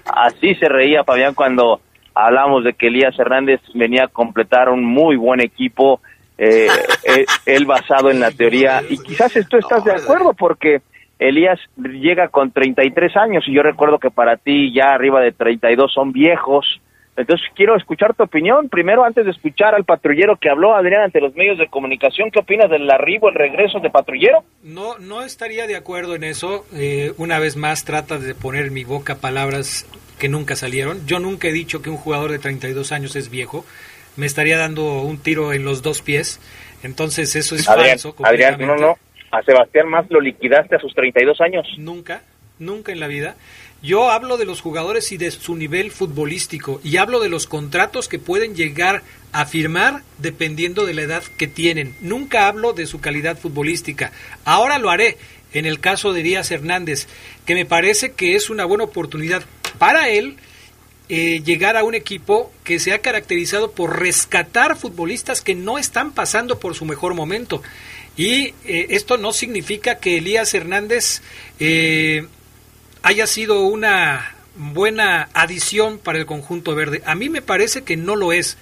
Así se reía Fabián cuando hablamos de que Elías Hernández venía a completar un muy buen equipo, eh, <laughs> eh, él basado en la teoría, y quizás tú estás de acuerdo porque Elías llega con 33 años y yo recuerdo que para ti ya arriba de 32 son viejos. Entonces quiero escuchar tu opinión. Primero, antes de escuchar al patrullero que habló, Adrián, ante los medios de comunicación, ¿qué opinas del arribo, el regreso de patrullero? No, no estaría de acuerdo en eso. Eh, una vez más trata de poner en mi boca palabras que nunca salieron. Yo nunca he dicho que un jugador de 32 años es viejo. Me estaría dando un tiro en los dos pies. Entonces eso es Adrián, falso. Adrián, no, no. A Sebastián más lo liquidaste a sus 32 años. Nunca, nunca en la vida. Yo hablo de los jugadores y de su nivel futbolístico y hablo de los contratos que pueden llegar a firmar dependiendo de la edad que tienen. Nunca hablo de su calidad futbolística. Ahora lo haré en el caso de Díaz Hernández, que me parece que es una buena oportunidad para él eh, llegar a un equipo que se ha caracterizado por rescatar futbolistas que no están pasando por su mejor momento. Y eh, esto no significa que Elías Hernández eh, haya sido una buena adición para el conjunto verde. A mí me parece que no lo es.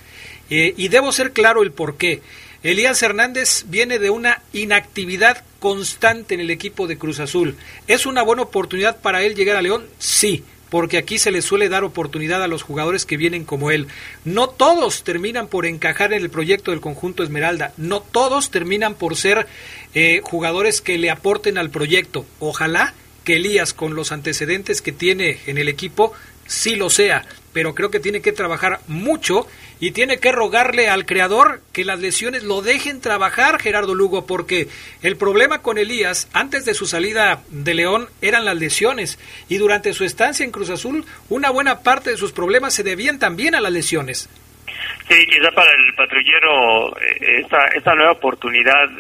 Eh, y debo ser claro el por qué. Elías Hernández viene de una inactividad constante en el equipo de Cruz Azul. ¿Es una buena oportunidad para él llegar a León? Sí, porque aquí se le suele dar oportunidad a los jugadores que vienen como él. No todos terminan por encajar en el proyecto del conjunto Esmeralda, no todos terminan por ser eh, jugadores que le aporten al proyecto. Ojalá que Elías, con los antecedentes que tiene en el equipo, sí lo sea, pero creo que tiene que trabajar mucho y tiene que rogarle al creador que las lesiones lo dejen trabajar, Gerardo Lugo, porque el problema con Elías antes de su salida de León eran las lesiones y durante su estancia en Cruz Azul una buena parte de sus problemas se debían también a las lesiones. Sí, quizá para el patrullero eh, esta, esta nueva oportunidad,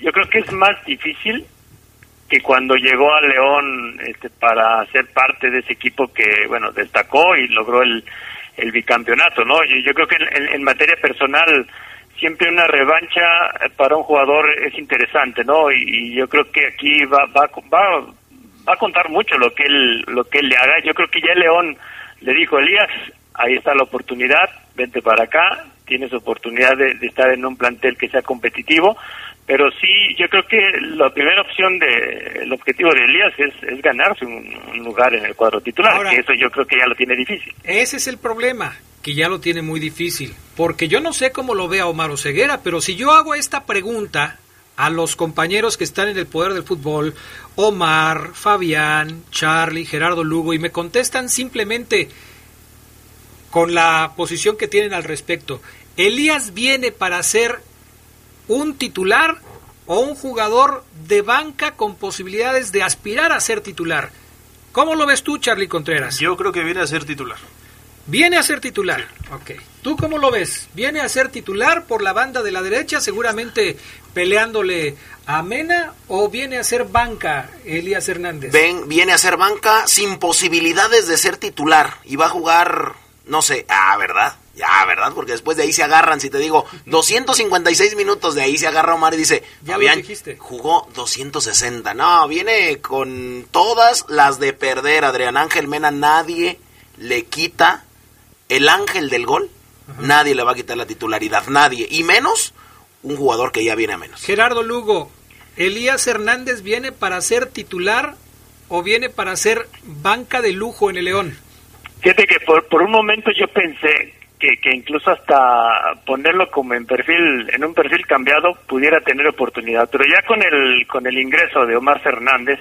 yo creo que es más difícil que cuando llegó a León este, para ser parte de ese equipo que, bueno, destacó y logró el, el bicampeonato, ¿no? Yo, creo que en, materia personal siempre una revancha para un jugador es interesante, ¿no? Y, y yo creo que aquí va, va, va, va a contar mucho lo que él, lo que él le haga. Yo creo que ya León le dijo, Elías, ahí está la oportunidad, vente para acá, tienes oportunidad de, de estar en un plantel que sea competitivo, pero sí, yo creo que la primera opción de, el objetivo de Elías es, es ganarse un, un lugar en el cuadro titular, Ahora- que eso yo creo que ya lo tiene difícil. Ese es el problema, que ya lo tiene muy difícil. Porque yo no sé cómo lo vea Omar Oseguera, pero si yo hago esta pregunta a los compañeros que están en el poder del fútbol, Omar, Fabián, Charlie, Gerardo Lugo, y me contestan simplemente con la posición que tienen al respecto, ¿Elías viene para ser un titular o un jugador de banca con posibilidades de aspirar a ser titular? ¿Cómo lo ves tú, Charlie Contreras? Yo creo que viene a ser titular. Viene a ser titular. Ok. ¿Tú cómo lo ves? ¿Viene a ser titular por la banda de la derecha, seguramente peleándole a Mena, o viene a ser banca Elías Hernández? Ven, viene a ser banca sin posibilidades de ser titular y va a jugar, no sé, ah, ¿verdad? Porque después de ahí se agarran, si te digo, 256 minutos de ahí se agarra Omar y dice, Fabián, jugó 260. No, viene con todas las de perder, Adrián Ángel Mena, nadie le quita el ángel del gol, nadie le va a quitar la titularidad, nadie, y menos un jugador que ya viene a menos. Gerardo Lugo, ¿Elías Hernández viene para ser titular o viene para ser banca de lujo en el León? Fíjate que por, por un momento yo pensé que, incluso hasta ponerlo como en perfil, en un perfil cambiado, pudiera tener oportunidad. Pero ya con el, con el ingreso de Omar Fernández,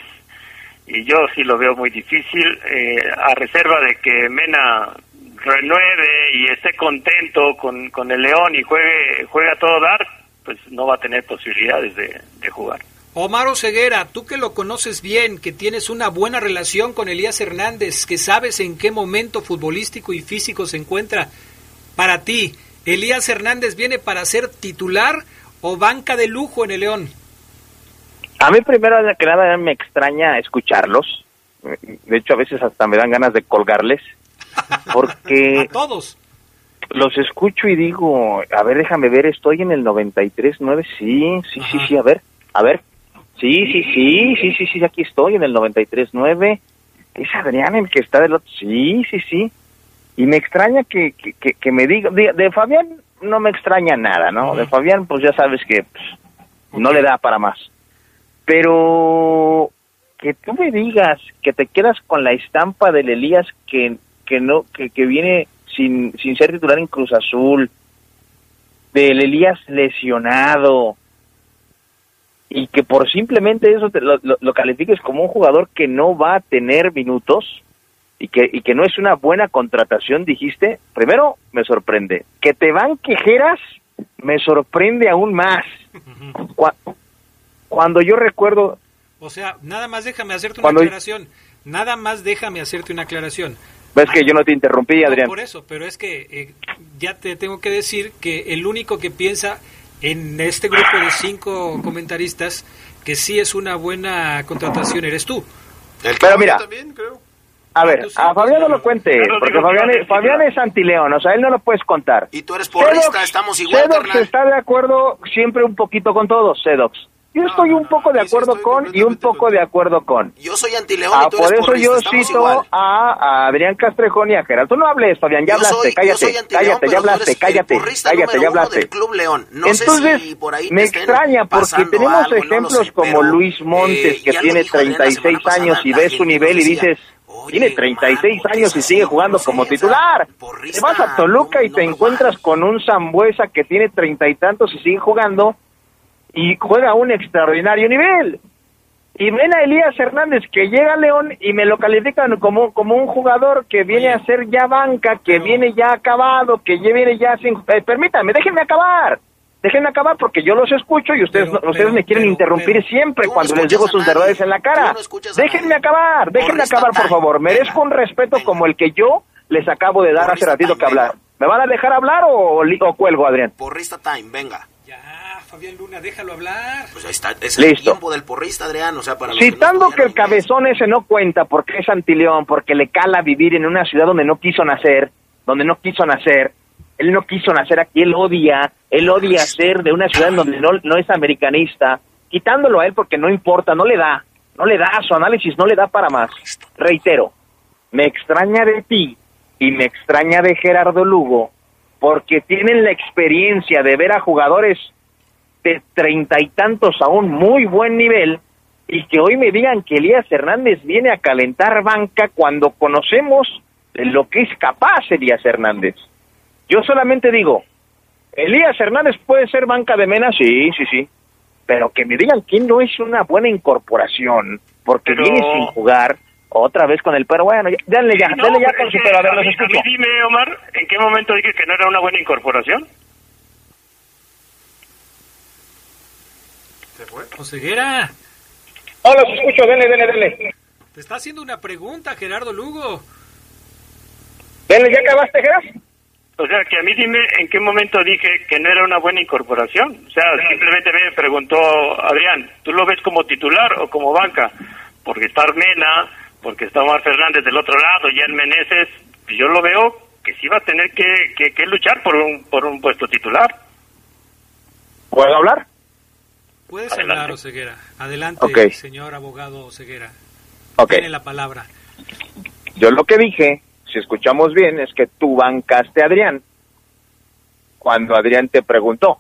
y yo sí lo veo muy difícil, eh, a reserva de que Mena renueve y esté contento con, con el León y juegue, juegue a todo dar, pues no va a tener posibilidades de, de jugar. Omar Ceguera, tú que lo conoces bien, que tienes una buena relación con Elías Hernández, que sabes en qué momento futbolístico y físico se encuentra, para ti, ¿Elías Hernández viene para ser titular o banca de lujo en el León? A mí primero que nada me extraña escucharlos. De hecho, a veces hasta me dan ganas de colgarles. Porque <laughs> A todos. los escucho y digo, a ver, déjame ver, estoy en el 93.9. Sí, sí, sí, sí, a ver, a ver. Sí, sí, sí, sí, sí, sí, aquí estoy en el 93.9. Es Adrián el que está del otro. Sí, sí, sí. Y me extraña que, que, que, que me diga, de, de Fabián no me extraña nada, ¿no? De Fabián, pues ya sabes que pues, no le da para más. Pero que tú me digas que te quedas con la estampa del Elías que, que no que, que viene sin, sin ser titular en Cruz Azul, del Elías lesionado, y que por simplemente eso te lo, lo- lo califiques como un jugador que no va a tener minutos y que, y que no es una buena contratación, dijiste, primero me sorprende. Que te van quejeras, me sorprende aún más. Cua- Cuando yo recuerdo, O sea, nada más déjame hacerte una aclaración. Nada más déjame hacerte una aclaración. ves que yo no te interrumpí, No, Adrián. por eso, pero es que eh, ya te tengo que decir que el único que piensa en este grupo de cinco comentaristas que sí es una buena contratación eres tú. Pero mira, a ver, a Fabián no lo cuente, porque Fabián es, Fabián es antileón, o sea, él no lo puedes contar. Y tú eres porrista, estamos igual, Sedox está de acuerdo siempre un poquito con todos, Sedox. Yo estoy un poco de acuerdo con y un poco de acuerdo con. Yo soy antileón Ah, y tú por eres eso porrista, yo cito igual. a, a Adrián Castrejón y a Gerardo. Tú no hables, Fabián, ya Yo hablaste, soy- yo cállate, cállate, pero ya hablaste, cállate, cállate, ya hablaste. del Club León. No sé Entonces, si por ahí me extraña porque tenemos algo, no lo ejemplos sé, como pero, Luis Montes, eh, que tiene dijo Adrián la 36 semana pasada, años y ves su nivel y dices, tiene 36 años y sigue jugando como titular. Te vas a Toluca y te encuentras con un Zambuesa que tiene treinta y tantos y sigue jugando y juega a un extraordinario nivel. Y ven a Elías Hernández que llega a León y me lo califican como, como un jugador que viene a ser ya banca, que viene ya acabado, que ya viene ya sin... eh, permítanme, déjenme acabar. Déjenme acabar porque yo los escucho y ustedes, no- ustedes me quieren interrumpir siempre cuando les digo sus verdades en la cara. déjenme acabar, déjenme acabar por favor. Merezco un respeto como el que yo les acabo de dar hace ratito que hablar. ¿Me van a dejar hablar o, cuelgo, Adrián? Porrista time, venga. Ah, Fabián Luna, déjalo hablar. Pues ahí está, es el Listo. tiempo del porrista, Adrián, o sea, para los que no Citando que el cabezón ese no cuenta porque es antileón, porque le cala vivir en una ciudad donde no quiso nacer, donde no quiso nacer, él no quiso nacer aquí, él odia, él odia ser de una ciudad en donde no, no es americanista, quitándolo a él porque no importa, no le da, no le da, su análisis no le da para más. Reitero, me extraña de ti y me extraña de Gerardo Lugo porque tienen la experiencia de ver a jugadores de treinta y tantos a un muy buen nivel y que hoy me digan que Elías Hernández viene a calentar banca cuando conocemos de lo que es capaz Elías Hernández. Yo solamente digo, Elías Hernández puede ser banca de Mena, sí, sí, sí, pero que me digan que no es una buena incorporación porque Pero- viene sin jugar otra vez con el pero bueno, ya, denle ya, Sí, no, denle ya pero con su que pero, a ver, a los mí- escucho. a mí dime, Omar, ¿en qué momento dije que no era una buena incorporación? Oseguera, No, los escucho, denle, denle, denle. te está haciendo una pregunta, Gerardo Lugo. Denle, ¿ya acabaste, Gerardo? O sea, que a mí dime en qué momento dije que no era una buena incorporación. O sea, simplemente me preguntó Adrián, ¿tú lo ves como titular o como banca? Porque está Armena, porque está Omar Fernández del otro lado y el Meneses, yo lo veo que sí va a tener que, que, que luchar por un, por un puesto titular. ¿Puedo hablar? Puedes Adelante. hablar, Oseguera. Adelante, Ok. señor abogado Oseguera. Ok. Tiene la palabra. Yo lo que dije, si escuchamos bien, es que tú bancaste a Adrián cuando Adrián te preguntó.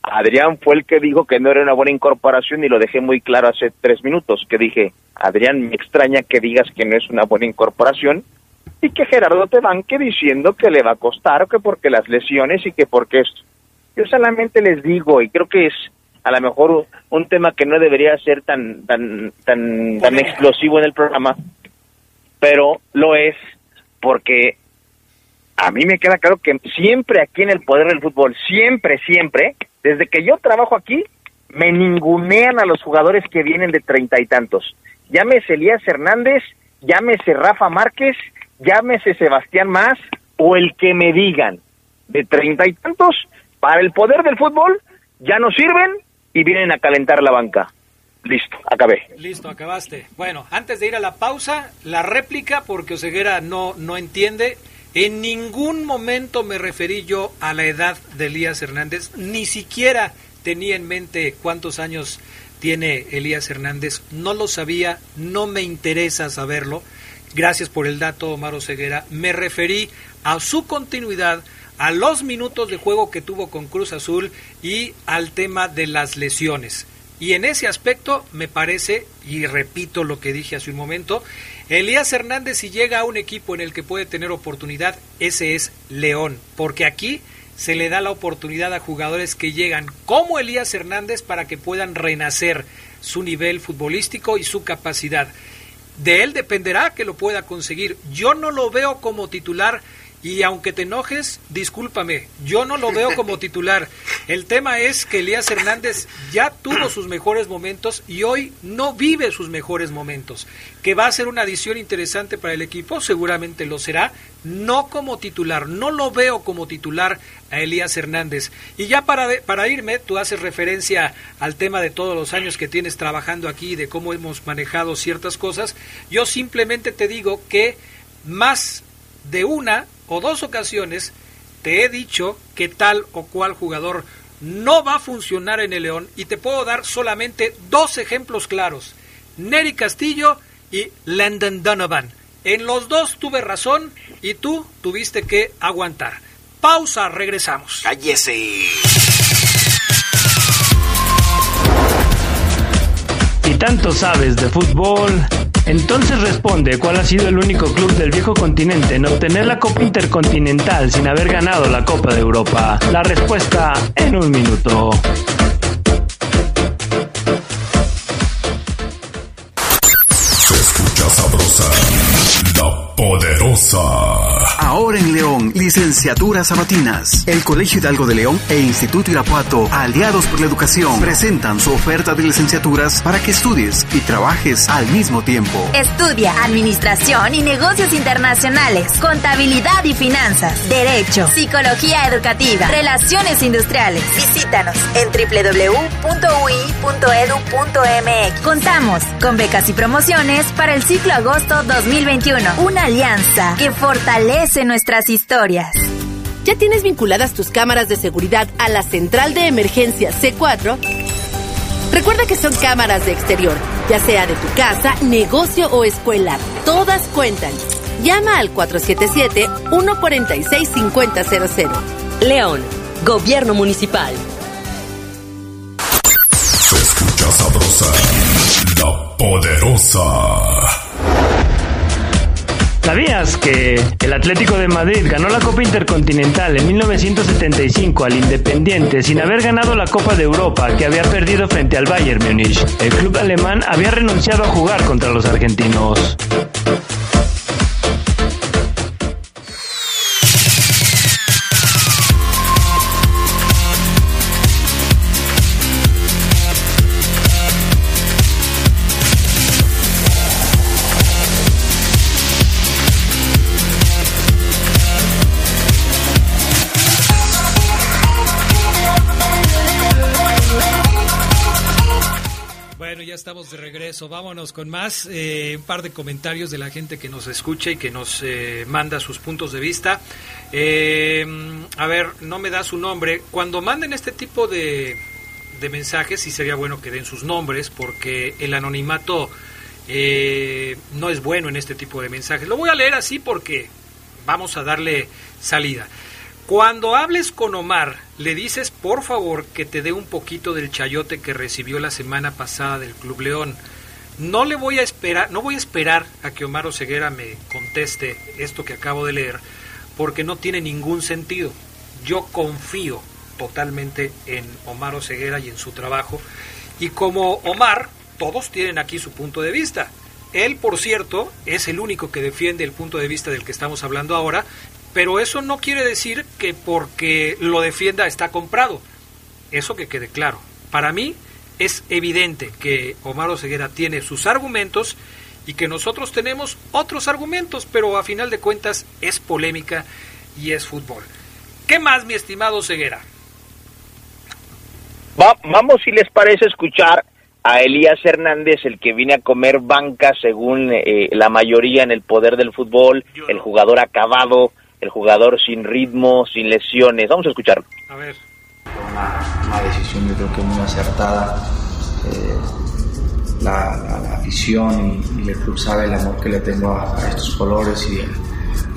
Adrián fue el que dijo que no era una buena incorporación y lo dejé muy claro hace tres minutos, que dije, Adrián, me extraña que digas que no es una buena incorporación y que Gerardo te banque diciendo que le va a costar o que porque las lesiones y que porque esto. Yo solamente les digo, y creo que es a lo mejor un tema que no debería ser tan, tan, tan, tan explosivo en el programa, pero lo es porque a mí me queda claro que siempre aquí en el poder del fútbol, siempre, siempre, desde que yo trabajo aquí, me ningunean a los jugadores que vienen de treinta y tantos. Llámese Elías Hernández, llámese Rafa Márquez, llámese Sebastián Más o el que me digan de treinta y tantos, para el poder del fútbol ya no sirven y vienen a calentar la banca. Listo, acabé. Listo, acabaste. Bueno, antes de ir a la pausa, la réplica, porque Oseguera no, no entiende. En ningún momento me referí yo a la edad de Elías Hernández, ni siquiera tenía en mente cuántos años tiene Elías Hernández, no lo sabía, no me interesa saberlo. Gracias por el dato, Omar Oseguera. Me referí a su continuidad, a los minutos de juego que tuvo con Cruz Azul y al tema de las lesiones. Y en ese aspecto me parece, y repito lo que dije hace un momento, Elías Hernández si llega a un equipo en el que puede tener oportunidad, ese es León, porque aquí se le da la oportunidad a jugadores que llegan como Elías Hernández para que puedan renacer su nivel futbolístico y su capacidad. De él dependerá que lo pueda conseguir. Yo no lo veo como titular y aunque te enojes, discúlpame, yo no lo veo como <laughs> titular. El tema es que Elías Hernández ya tuvo sus mejores momentos y hoy no vive sus mejores momentos. Que va a ser una adición interesante para el equipo, seguramente lo será, no como titular, no lo veo como titular a Elías Hernández. Y ya para, de- para irme, tú haces referencia al tema de todos los años que tienes trabajando aquí, de cómo hemos manejado ciertas cosas. Yo simplemente te digo que más de una o dos ocasiones te he dicho que tal o cual jugador no va a funcionar en el León y te puedo dar solamente dos ejemplos claros. Neri Castillo y Landon Donovan. En los dos tuve razón y tú tuviste que aguantar. Pausa, regresamos. Cállese. Si tanto sabes de fútbol, entonces responde cuál ha sido el único club del viejo continente en obtener la Copa Intercontinental sin haber ganado la Copa de Europa. La respuesta en un minuto. Se escucha sabrosa, la poderosa. Ahora en León, licenciaturas sabatinas. El Colegio Hidalgo de León e Instituto Irapuato, aliados por la educación, presentan su oferta de licenciaturas para que estudies y trabajes al mismo tiempo. Estudia Administración y Negocios Internacionales, Contabilidad y Finanzas, Derecho, Psicología Educativa, Relaciones Industriales. Visítanos en www.ui.edu.mx. Contamos con becas y promociones para el ciclo agosto 2021. Una alianza que fortalece nuestras historias. ¿Ya tienes vinculadas tus cámaras de seguridad a la central de emergencia C4? Recuerda que son cámaras de exterior, ya sea de tu casa, negocio o escuela. Todas cuentan. Llama al 477-146-5000. León, Gobierno Municipal. Se escucha sabrosa, la poderosa. ¿Sabías que el Atlético de Madrid ganó la Copa Intercontinental en 1975 al Independiente sin haber ganado la Copa de Europa que había perdido frente al Bayern Múnich? El club alemán había renunciado a jugar contra los argentinos. Estamos de regreso. Vámonos con más. Eh, un par de comentarios de la gente que nos escucha y que nos eh, manda sus puntos de vista. Eh, a ver, no me da su nombre. Cuando manden este tipo de, de mensajes, sí sería bueno que den sus nombres, porque el anonimato no es bueno en este tipo de mensajes. Lo voy a leer así porque vamos a darle salida. Cuando hables con Omar, le dices por favor que te dé un poquito del chayote que recibió la semana pasada del Club León. No le voy a esperar, no voy a esperar a que Omar Oseguera me conteste esto que acabo de leer, porque no tiene ningún sentido. Yo confío totalmente en Omar Oseguera y en su trabajo. Y como Omar, todos tienen aquí su punto de vista. Él, por cierto, es el único que defiende el punto de vista del que estamos hablando ahora pero eso no quiere decir que porque lo defienda está comprado. Eso que quede claro. Para mí es evidente que Omar Oseguera tiene sus argumentos y que nosotros tenemos otros argumentos, pero a final de cuentas es polémica y es fútbol. ¿Qué más, mi estimado Ceguera? vamos, si les parece, escuchar a Elías Hernández, el que viene a comer banca según eh, la mayoría en el poder del fútbol, el jugador acabado, el jugador sin ritmo, sin lesiones. Vamos a escucharlo. A ver. Una, decisión yo creo que muy acertada. Eh, la, afición y, el club sabe el amor que le tengo a, estos colores y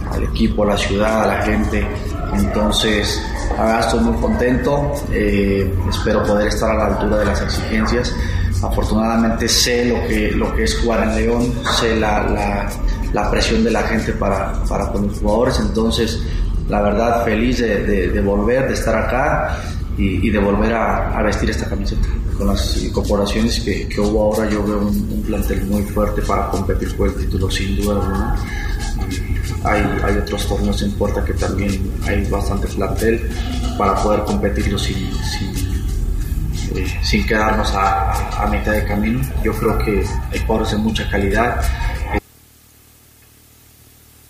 al equipo, a la ciudad, a la gente. Entonces, ahora estoy muy contento. Eh, espero poder estar a la altura de las exigencias. Afortunadamente sé lo que, lo que es jugar en León, sé la, la la presión de la gente para, para con los jugadores. Entonces, la verdad, feliz de, volver, de estar acá y, de volver a, vestir esta camiseta. Con las incorporaciones que, hubo ahora, yo veo un, plantel muy fuerte para competir por el título, sin duda alguna. Hay, hay, otros torneos en puerta que también hay bastante plantel para poder competirlo sin, sin, eh, sin quedarnos a, a, mitad de camino. Yo creo que hay jugadores de mucha calidad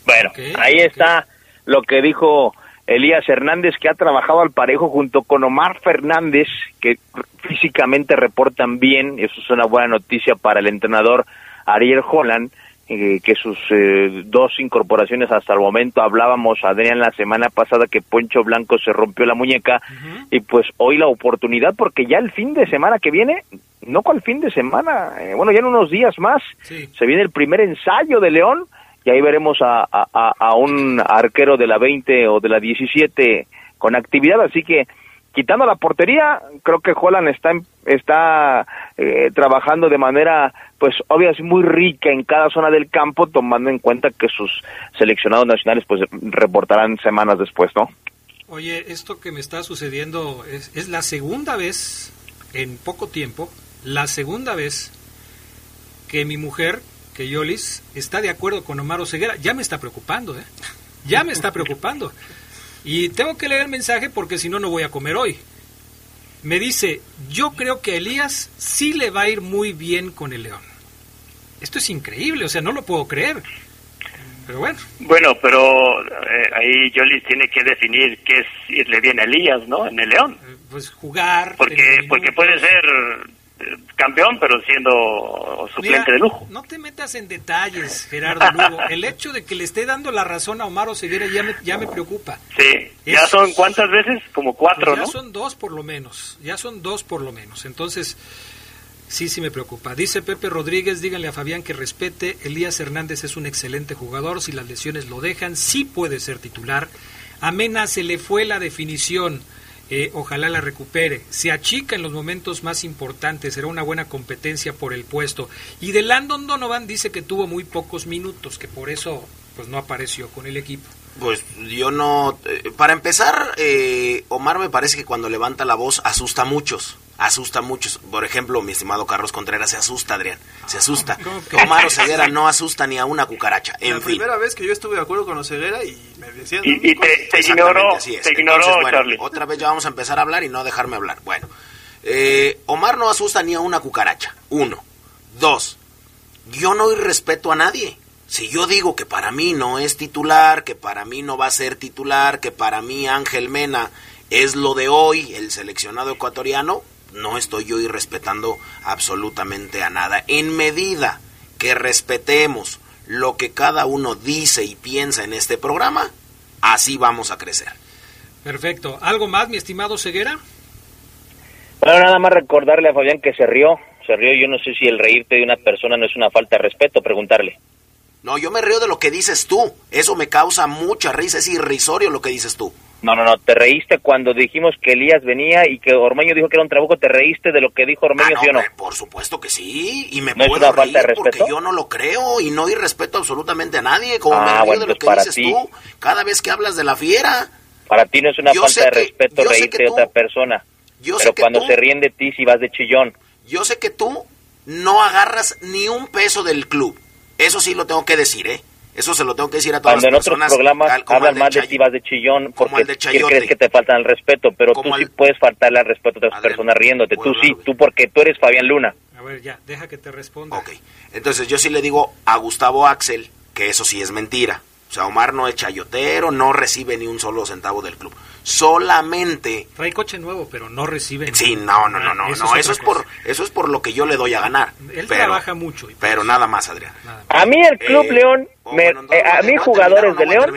bueno, ahí está lo que dijo Elías Hernández, que ha trabajado al parejo junto con Omar Fernández, que físicamente reportan bien, eso es una buena noticia para el entrenador Ariel Holland, eh, que sus eh, dos incorporaciones hasta el momento hablábamos, Adrián, la semana pasada que Poncho Blanco se rompió la muñeca, y pues hoy la oportunidad, porque ya el fin de semana que viene, no con el fin de semana, eh, bueno, ya en unos días más, se viene el primer ensayo de León, y ahí veremos a, a, un arquero de la 20 o de la 17 con actividad, así que quitando la portería, creo que Holland está está eh, trabajando de manera pues obviamente muy rica en cada zona del campo, tomando en cuenta que sus seleccionados nacionales pues reportarán semanas después, ¿no? Oye, esto que me está sucediendo es, es la segunda vez en poco tiempo, la segunda vez que mi mujer que Yolis está de acuerdo con Omar Oseguera. Ya me está preocupando, ¿eh? Ya me está preocupando. Y tengo que leer el mensaje porque si no, no voy a comer hoy. Me dice, yo creo que a Elías sí le va a ir muy bien con el León. Esto es increíble, o sea, no lo puedo creer. Pero bueno. Bueno, pero eh, ahí Yolis tiene que definir qué es irle bien a Elías, ¿no? En el León. Pues jugar. Porque, porque puede ser campeón, pero siendo suplente de lujo. No te metas en detalles, Gerardo Lugo. El hecho de que le esté dando la razón a Omar Oseguera ya me, ya me preocupa. Sí, ya son cuántas veces? Como cuatro, pues ya son dos por lo menos, ya son dos por lo menos. Entonces, sí, sí me preocupa. Dice Pepe Rodríguez, díganle a Fabián que respete. Elías Hernández es un excelente jugador, si las lesiones lo dejan, sí puede ser titular. A Mena se le fue la definición ojalá la recupere. Se achica en los momentos más importantes, será una buena competencia por el puesto. Y de Landon Donovan dice que tuvo muy pocos minutos, que por eso pues no apareció con el equipo. Pues yo no... Eh, para empezar, eh, Omar me parece que cuando levanta la voz asusta a muchos asusta mucho. Por ejemplo, mi estimado Carlos Contreras se asusta, Adrián. Se asusta. Omar Oseguera no asusta ni a una cucaracha. En la primera vez que yo estuve de acuerdo con Oseguera y me decían... Y, te, ignoró, Otra vez ya vamos a empezar a hablar y no dejarme hablar. Bueno, eh, Omar no asusta ni a una cucaracha. Uno. Dos. Yo no respeto a nadie. Si yo digo que para mí no es titular, que para mí no va a ser titular, que para mí Ángel Mena es lo de hoy, el seleccionado ecuatoriano, no estoy yo irrespetando absolutamente a nada. En medida que respetemos lo que cada uno dice y piensa en este programa, así vamos a crecer. Perfecto. ¿Algo más, mi estimado Ceguera? Bueno, nada más recordarle a Fabián que se rió. Se rió. Yo no sé si el reírte de una persona no es una falta de respeto, preguntarle. No, yo me río de lo que dices tú. Eso me causa mucha risa. Es irrisorio lo que dices tú. No, no, no. Te reíste cuando dijimos que Elías venía y que Ormeño dijo que era un trabuco. ¿Te reíste de lo que dijo Ormeño, Ah, no, sí o no? Por supuesto que sí. Y me ¿No es puedo falta reír porque yo no lo creo y no irrespeto absolutamente a nadie. Como me Ah, río bueno, de lo pues que para dices ti. tú cada vez que hablas de la fiera. Para ti no es una Yo falta de que- respeto reírte de otra persona. yo sé Pero que cuando tú- se ríen de ti, si vas de chillón. Yo sé que tú no agarras ni un peso del club. Eso sí lo tengo que decir, ¿eh? Eso se lo tengo que decir a todas Cuando en las otros personas. programas al- como hablan más de Chay- ti, vas de chillón, porque el de ¿qué Chayote. crees que te faltan el respeto? Pero tú Como sí el- puedes faltarle al respeto a otras personas riéndote. Tú sí, tú porque tú eres Fabián Luna. A ver, ya, deja que te responda. Ok. Entonces yo sí le digo a Gustavo Axel que eso sí es mentira. O sea, Omar no es chayotero, no recibe ni un solo centavo del club. Solamente... Trae coche nuevo, pero no recibe. Sí, no, no, no, no, Eso no. es Eso es por, eso es por lo que yo le doy a ganar. Él pero, trabaja mucho. y- pero nada más, Adrián. A mí el Club Eh, León, oh, me- bueno, entonces eh, a mí jugadores no de León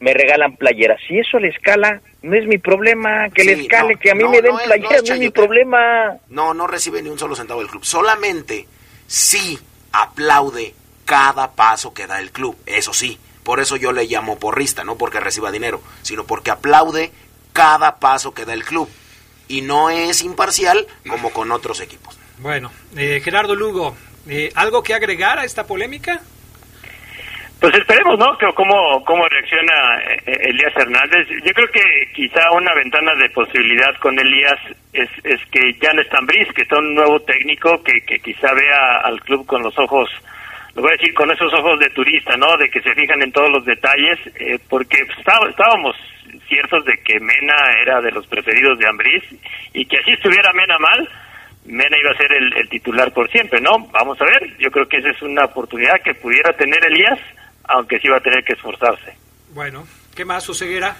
me regalan playeras. Si eso le escala, no es mi problema. Que le escale, no, que a mí no, me den es- playeras, no es mi problema. No, no recibe ni un solo centavo del club. Solamente sí aplaude cada paso que da el club. Eso sí. Por eso yo le llamo porrista, no porque reciba dinero, sino porque aplaude cada paso que da el club. Y no es imparcial como con otros equipos. Bueno, eh, Gerardo Lugo, eh, ¿algo que agregar a esta polémica? Pues esperemos, ¿no? Cómo, cómo reacciona eh, eh, Elías Hernández. Yo creo que quizá una ventana de posibilidad con Elías es, es que ya no es tan bris, que está un nuevo técnico que, que quizá vea al club con los ojos, lo voy a decir, con esos ojos de turista, ¿no? De que se fijan en todos los detalles, eh, porque está- estábamos ciertos de que Mena era de los preferidos de Ambriz y que así estuviera Mena mal, Mena iba a ser el, el titular por siempre, ¿no? Vamos a ver, yo creo que esa es una oportunidad que pudiera tener Elías, aunque sí va a tener que esforzarse. Bueno, ¿qué más, Oseguera?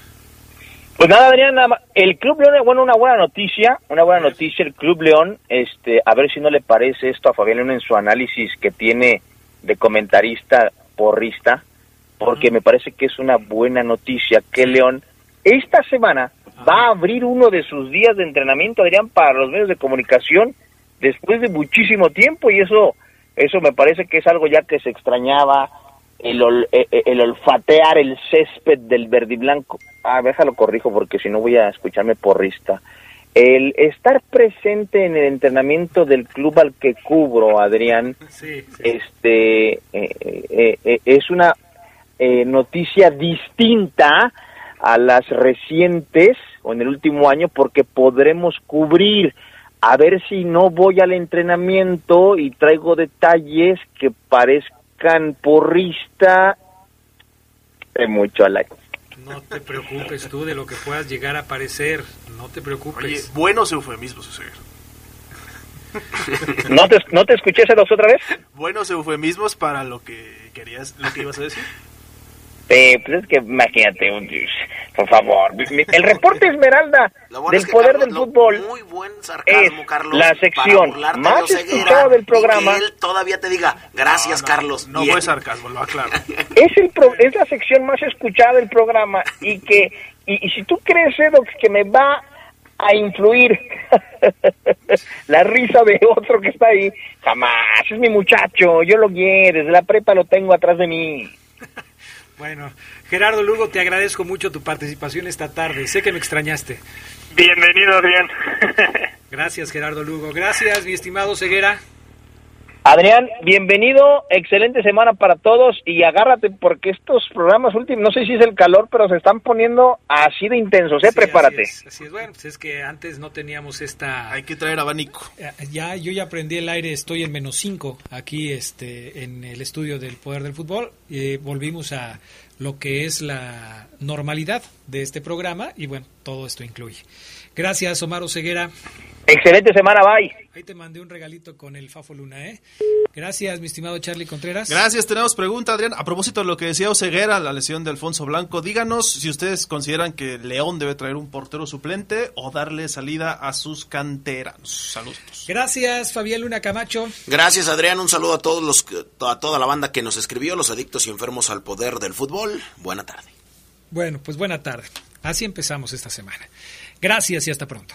Pues nada, Adrián, nada más. el Club León, bueno, una buena noticia, una buena noticia, el Club León, este, a ver si no le parece esto a Fabián León en su análisis que tiene de comentarista porrista, porque me parece que es una buena noticia que León esta semana va a abrir uno de sus días de entrenamiento, Adrián, para los medios de comunicación después de muchísimo tiempo y eso, eso me parece que es algo ya que se extrañaba, el, ol- eh, eh, el olfatear el césped del verde y blanco. Ah, déjalo corrijo porque si no voy a escucharme porrista. El estar presente en el entrenamiento del club al que cubro, Adrián, <laughs> este eh, eh, eh, es una eh, noticia distinta a las recientes o en el último año porque podremos cubrir. A ver si no voy al entrenamiento y traigo detalles que parezcan porrista. Mucho a la No te preocupes tú de lo que puedas llegar a parecer. No te preocupes. Oye, buenos eufemismos, Oseguera. ¿No te, ¿No te escuché ese dos otra vez? Buenos eufemismos para lo que querías, lo que ibas a decir. Eh, pues es que imagínate, un- por favor, el reporte Esmeralda <laughs> bueno del es que, poder Carlos, del fútbol Muy buen sarcasmo, es Carlos. la sección más escuchada del y programa. que él todavía te diga, gracias, Carlos. No fue sarcasmo, lo aclaro. <laughs> es el pro- es la sección más escuchada del programa y que y, y si tú crees Edox que me va a influir <laughs> la risa de otro que está ahí jamás es mi muchacho yo lo quiero desde la prepa lo tengo atrás de mí Bueno, Gerardo Lugo, te agradezco mucho tu participación esta tarde. Sé que me extrañaste. Bienvenido, Adrián. <laughs> Gracias, Gerardo Lugo. Gracias, mi estimado Ceguera. Adrián, bienvenido, excelente semana para todos y agárrate porque estos programas últimos, no sé si es el calor, pero se están poniendo así de intensos, ¿eh? Sí, Prepárate. Así es, así es. Bueno, pues es que antes no teníamos esta... Hay que traer abanico. Eh, Ya, yo ya aprendí el aire, estoy en menos 5 aquí este, en el estudio del Poder del Fútbol. Eh, volvimos a lo que es la normalidad de este programa y bueno, todo esto incluye. Gracias, Omar Ceguera. Excelente semana, bye. Ahí te mandé un regalito con el Fafo Luna, ¿eh? Gracias, mi estimado Charlie Contreras. Gracias, tenemos pregunta, Adrián. A propósito de lo que decía Oseguera, la lesión de Alfonso Blanco, díganos si ustedes consideran que León debe traer un portero suplente o darle salida a sus canteranos. Saludos. Gracias, Fabián Luna Camacho. Gracias, Adrián. Un saludo a todos los a toda la banda que nos escribió, los adictos y enfermos al poder del fútbol. Buena tarde. Bueno, pues buena tarde. Así empezamos esta semana. Gracias y hasta pronto.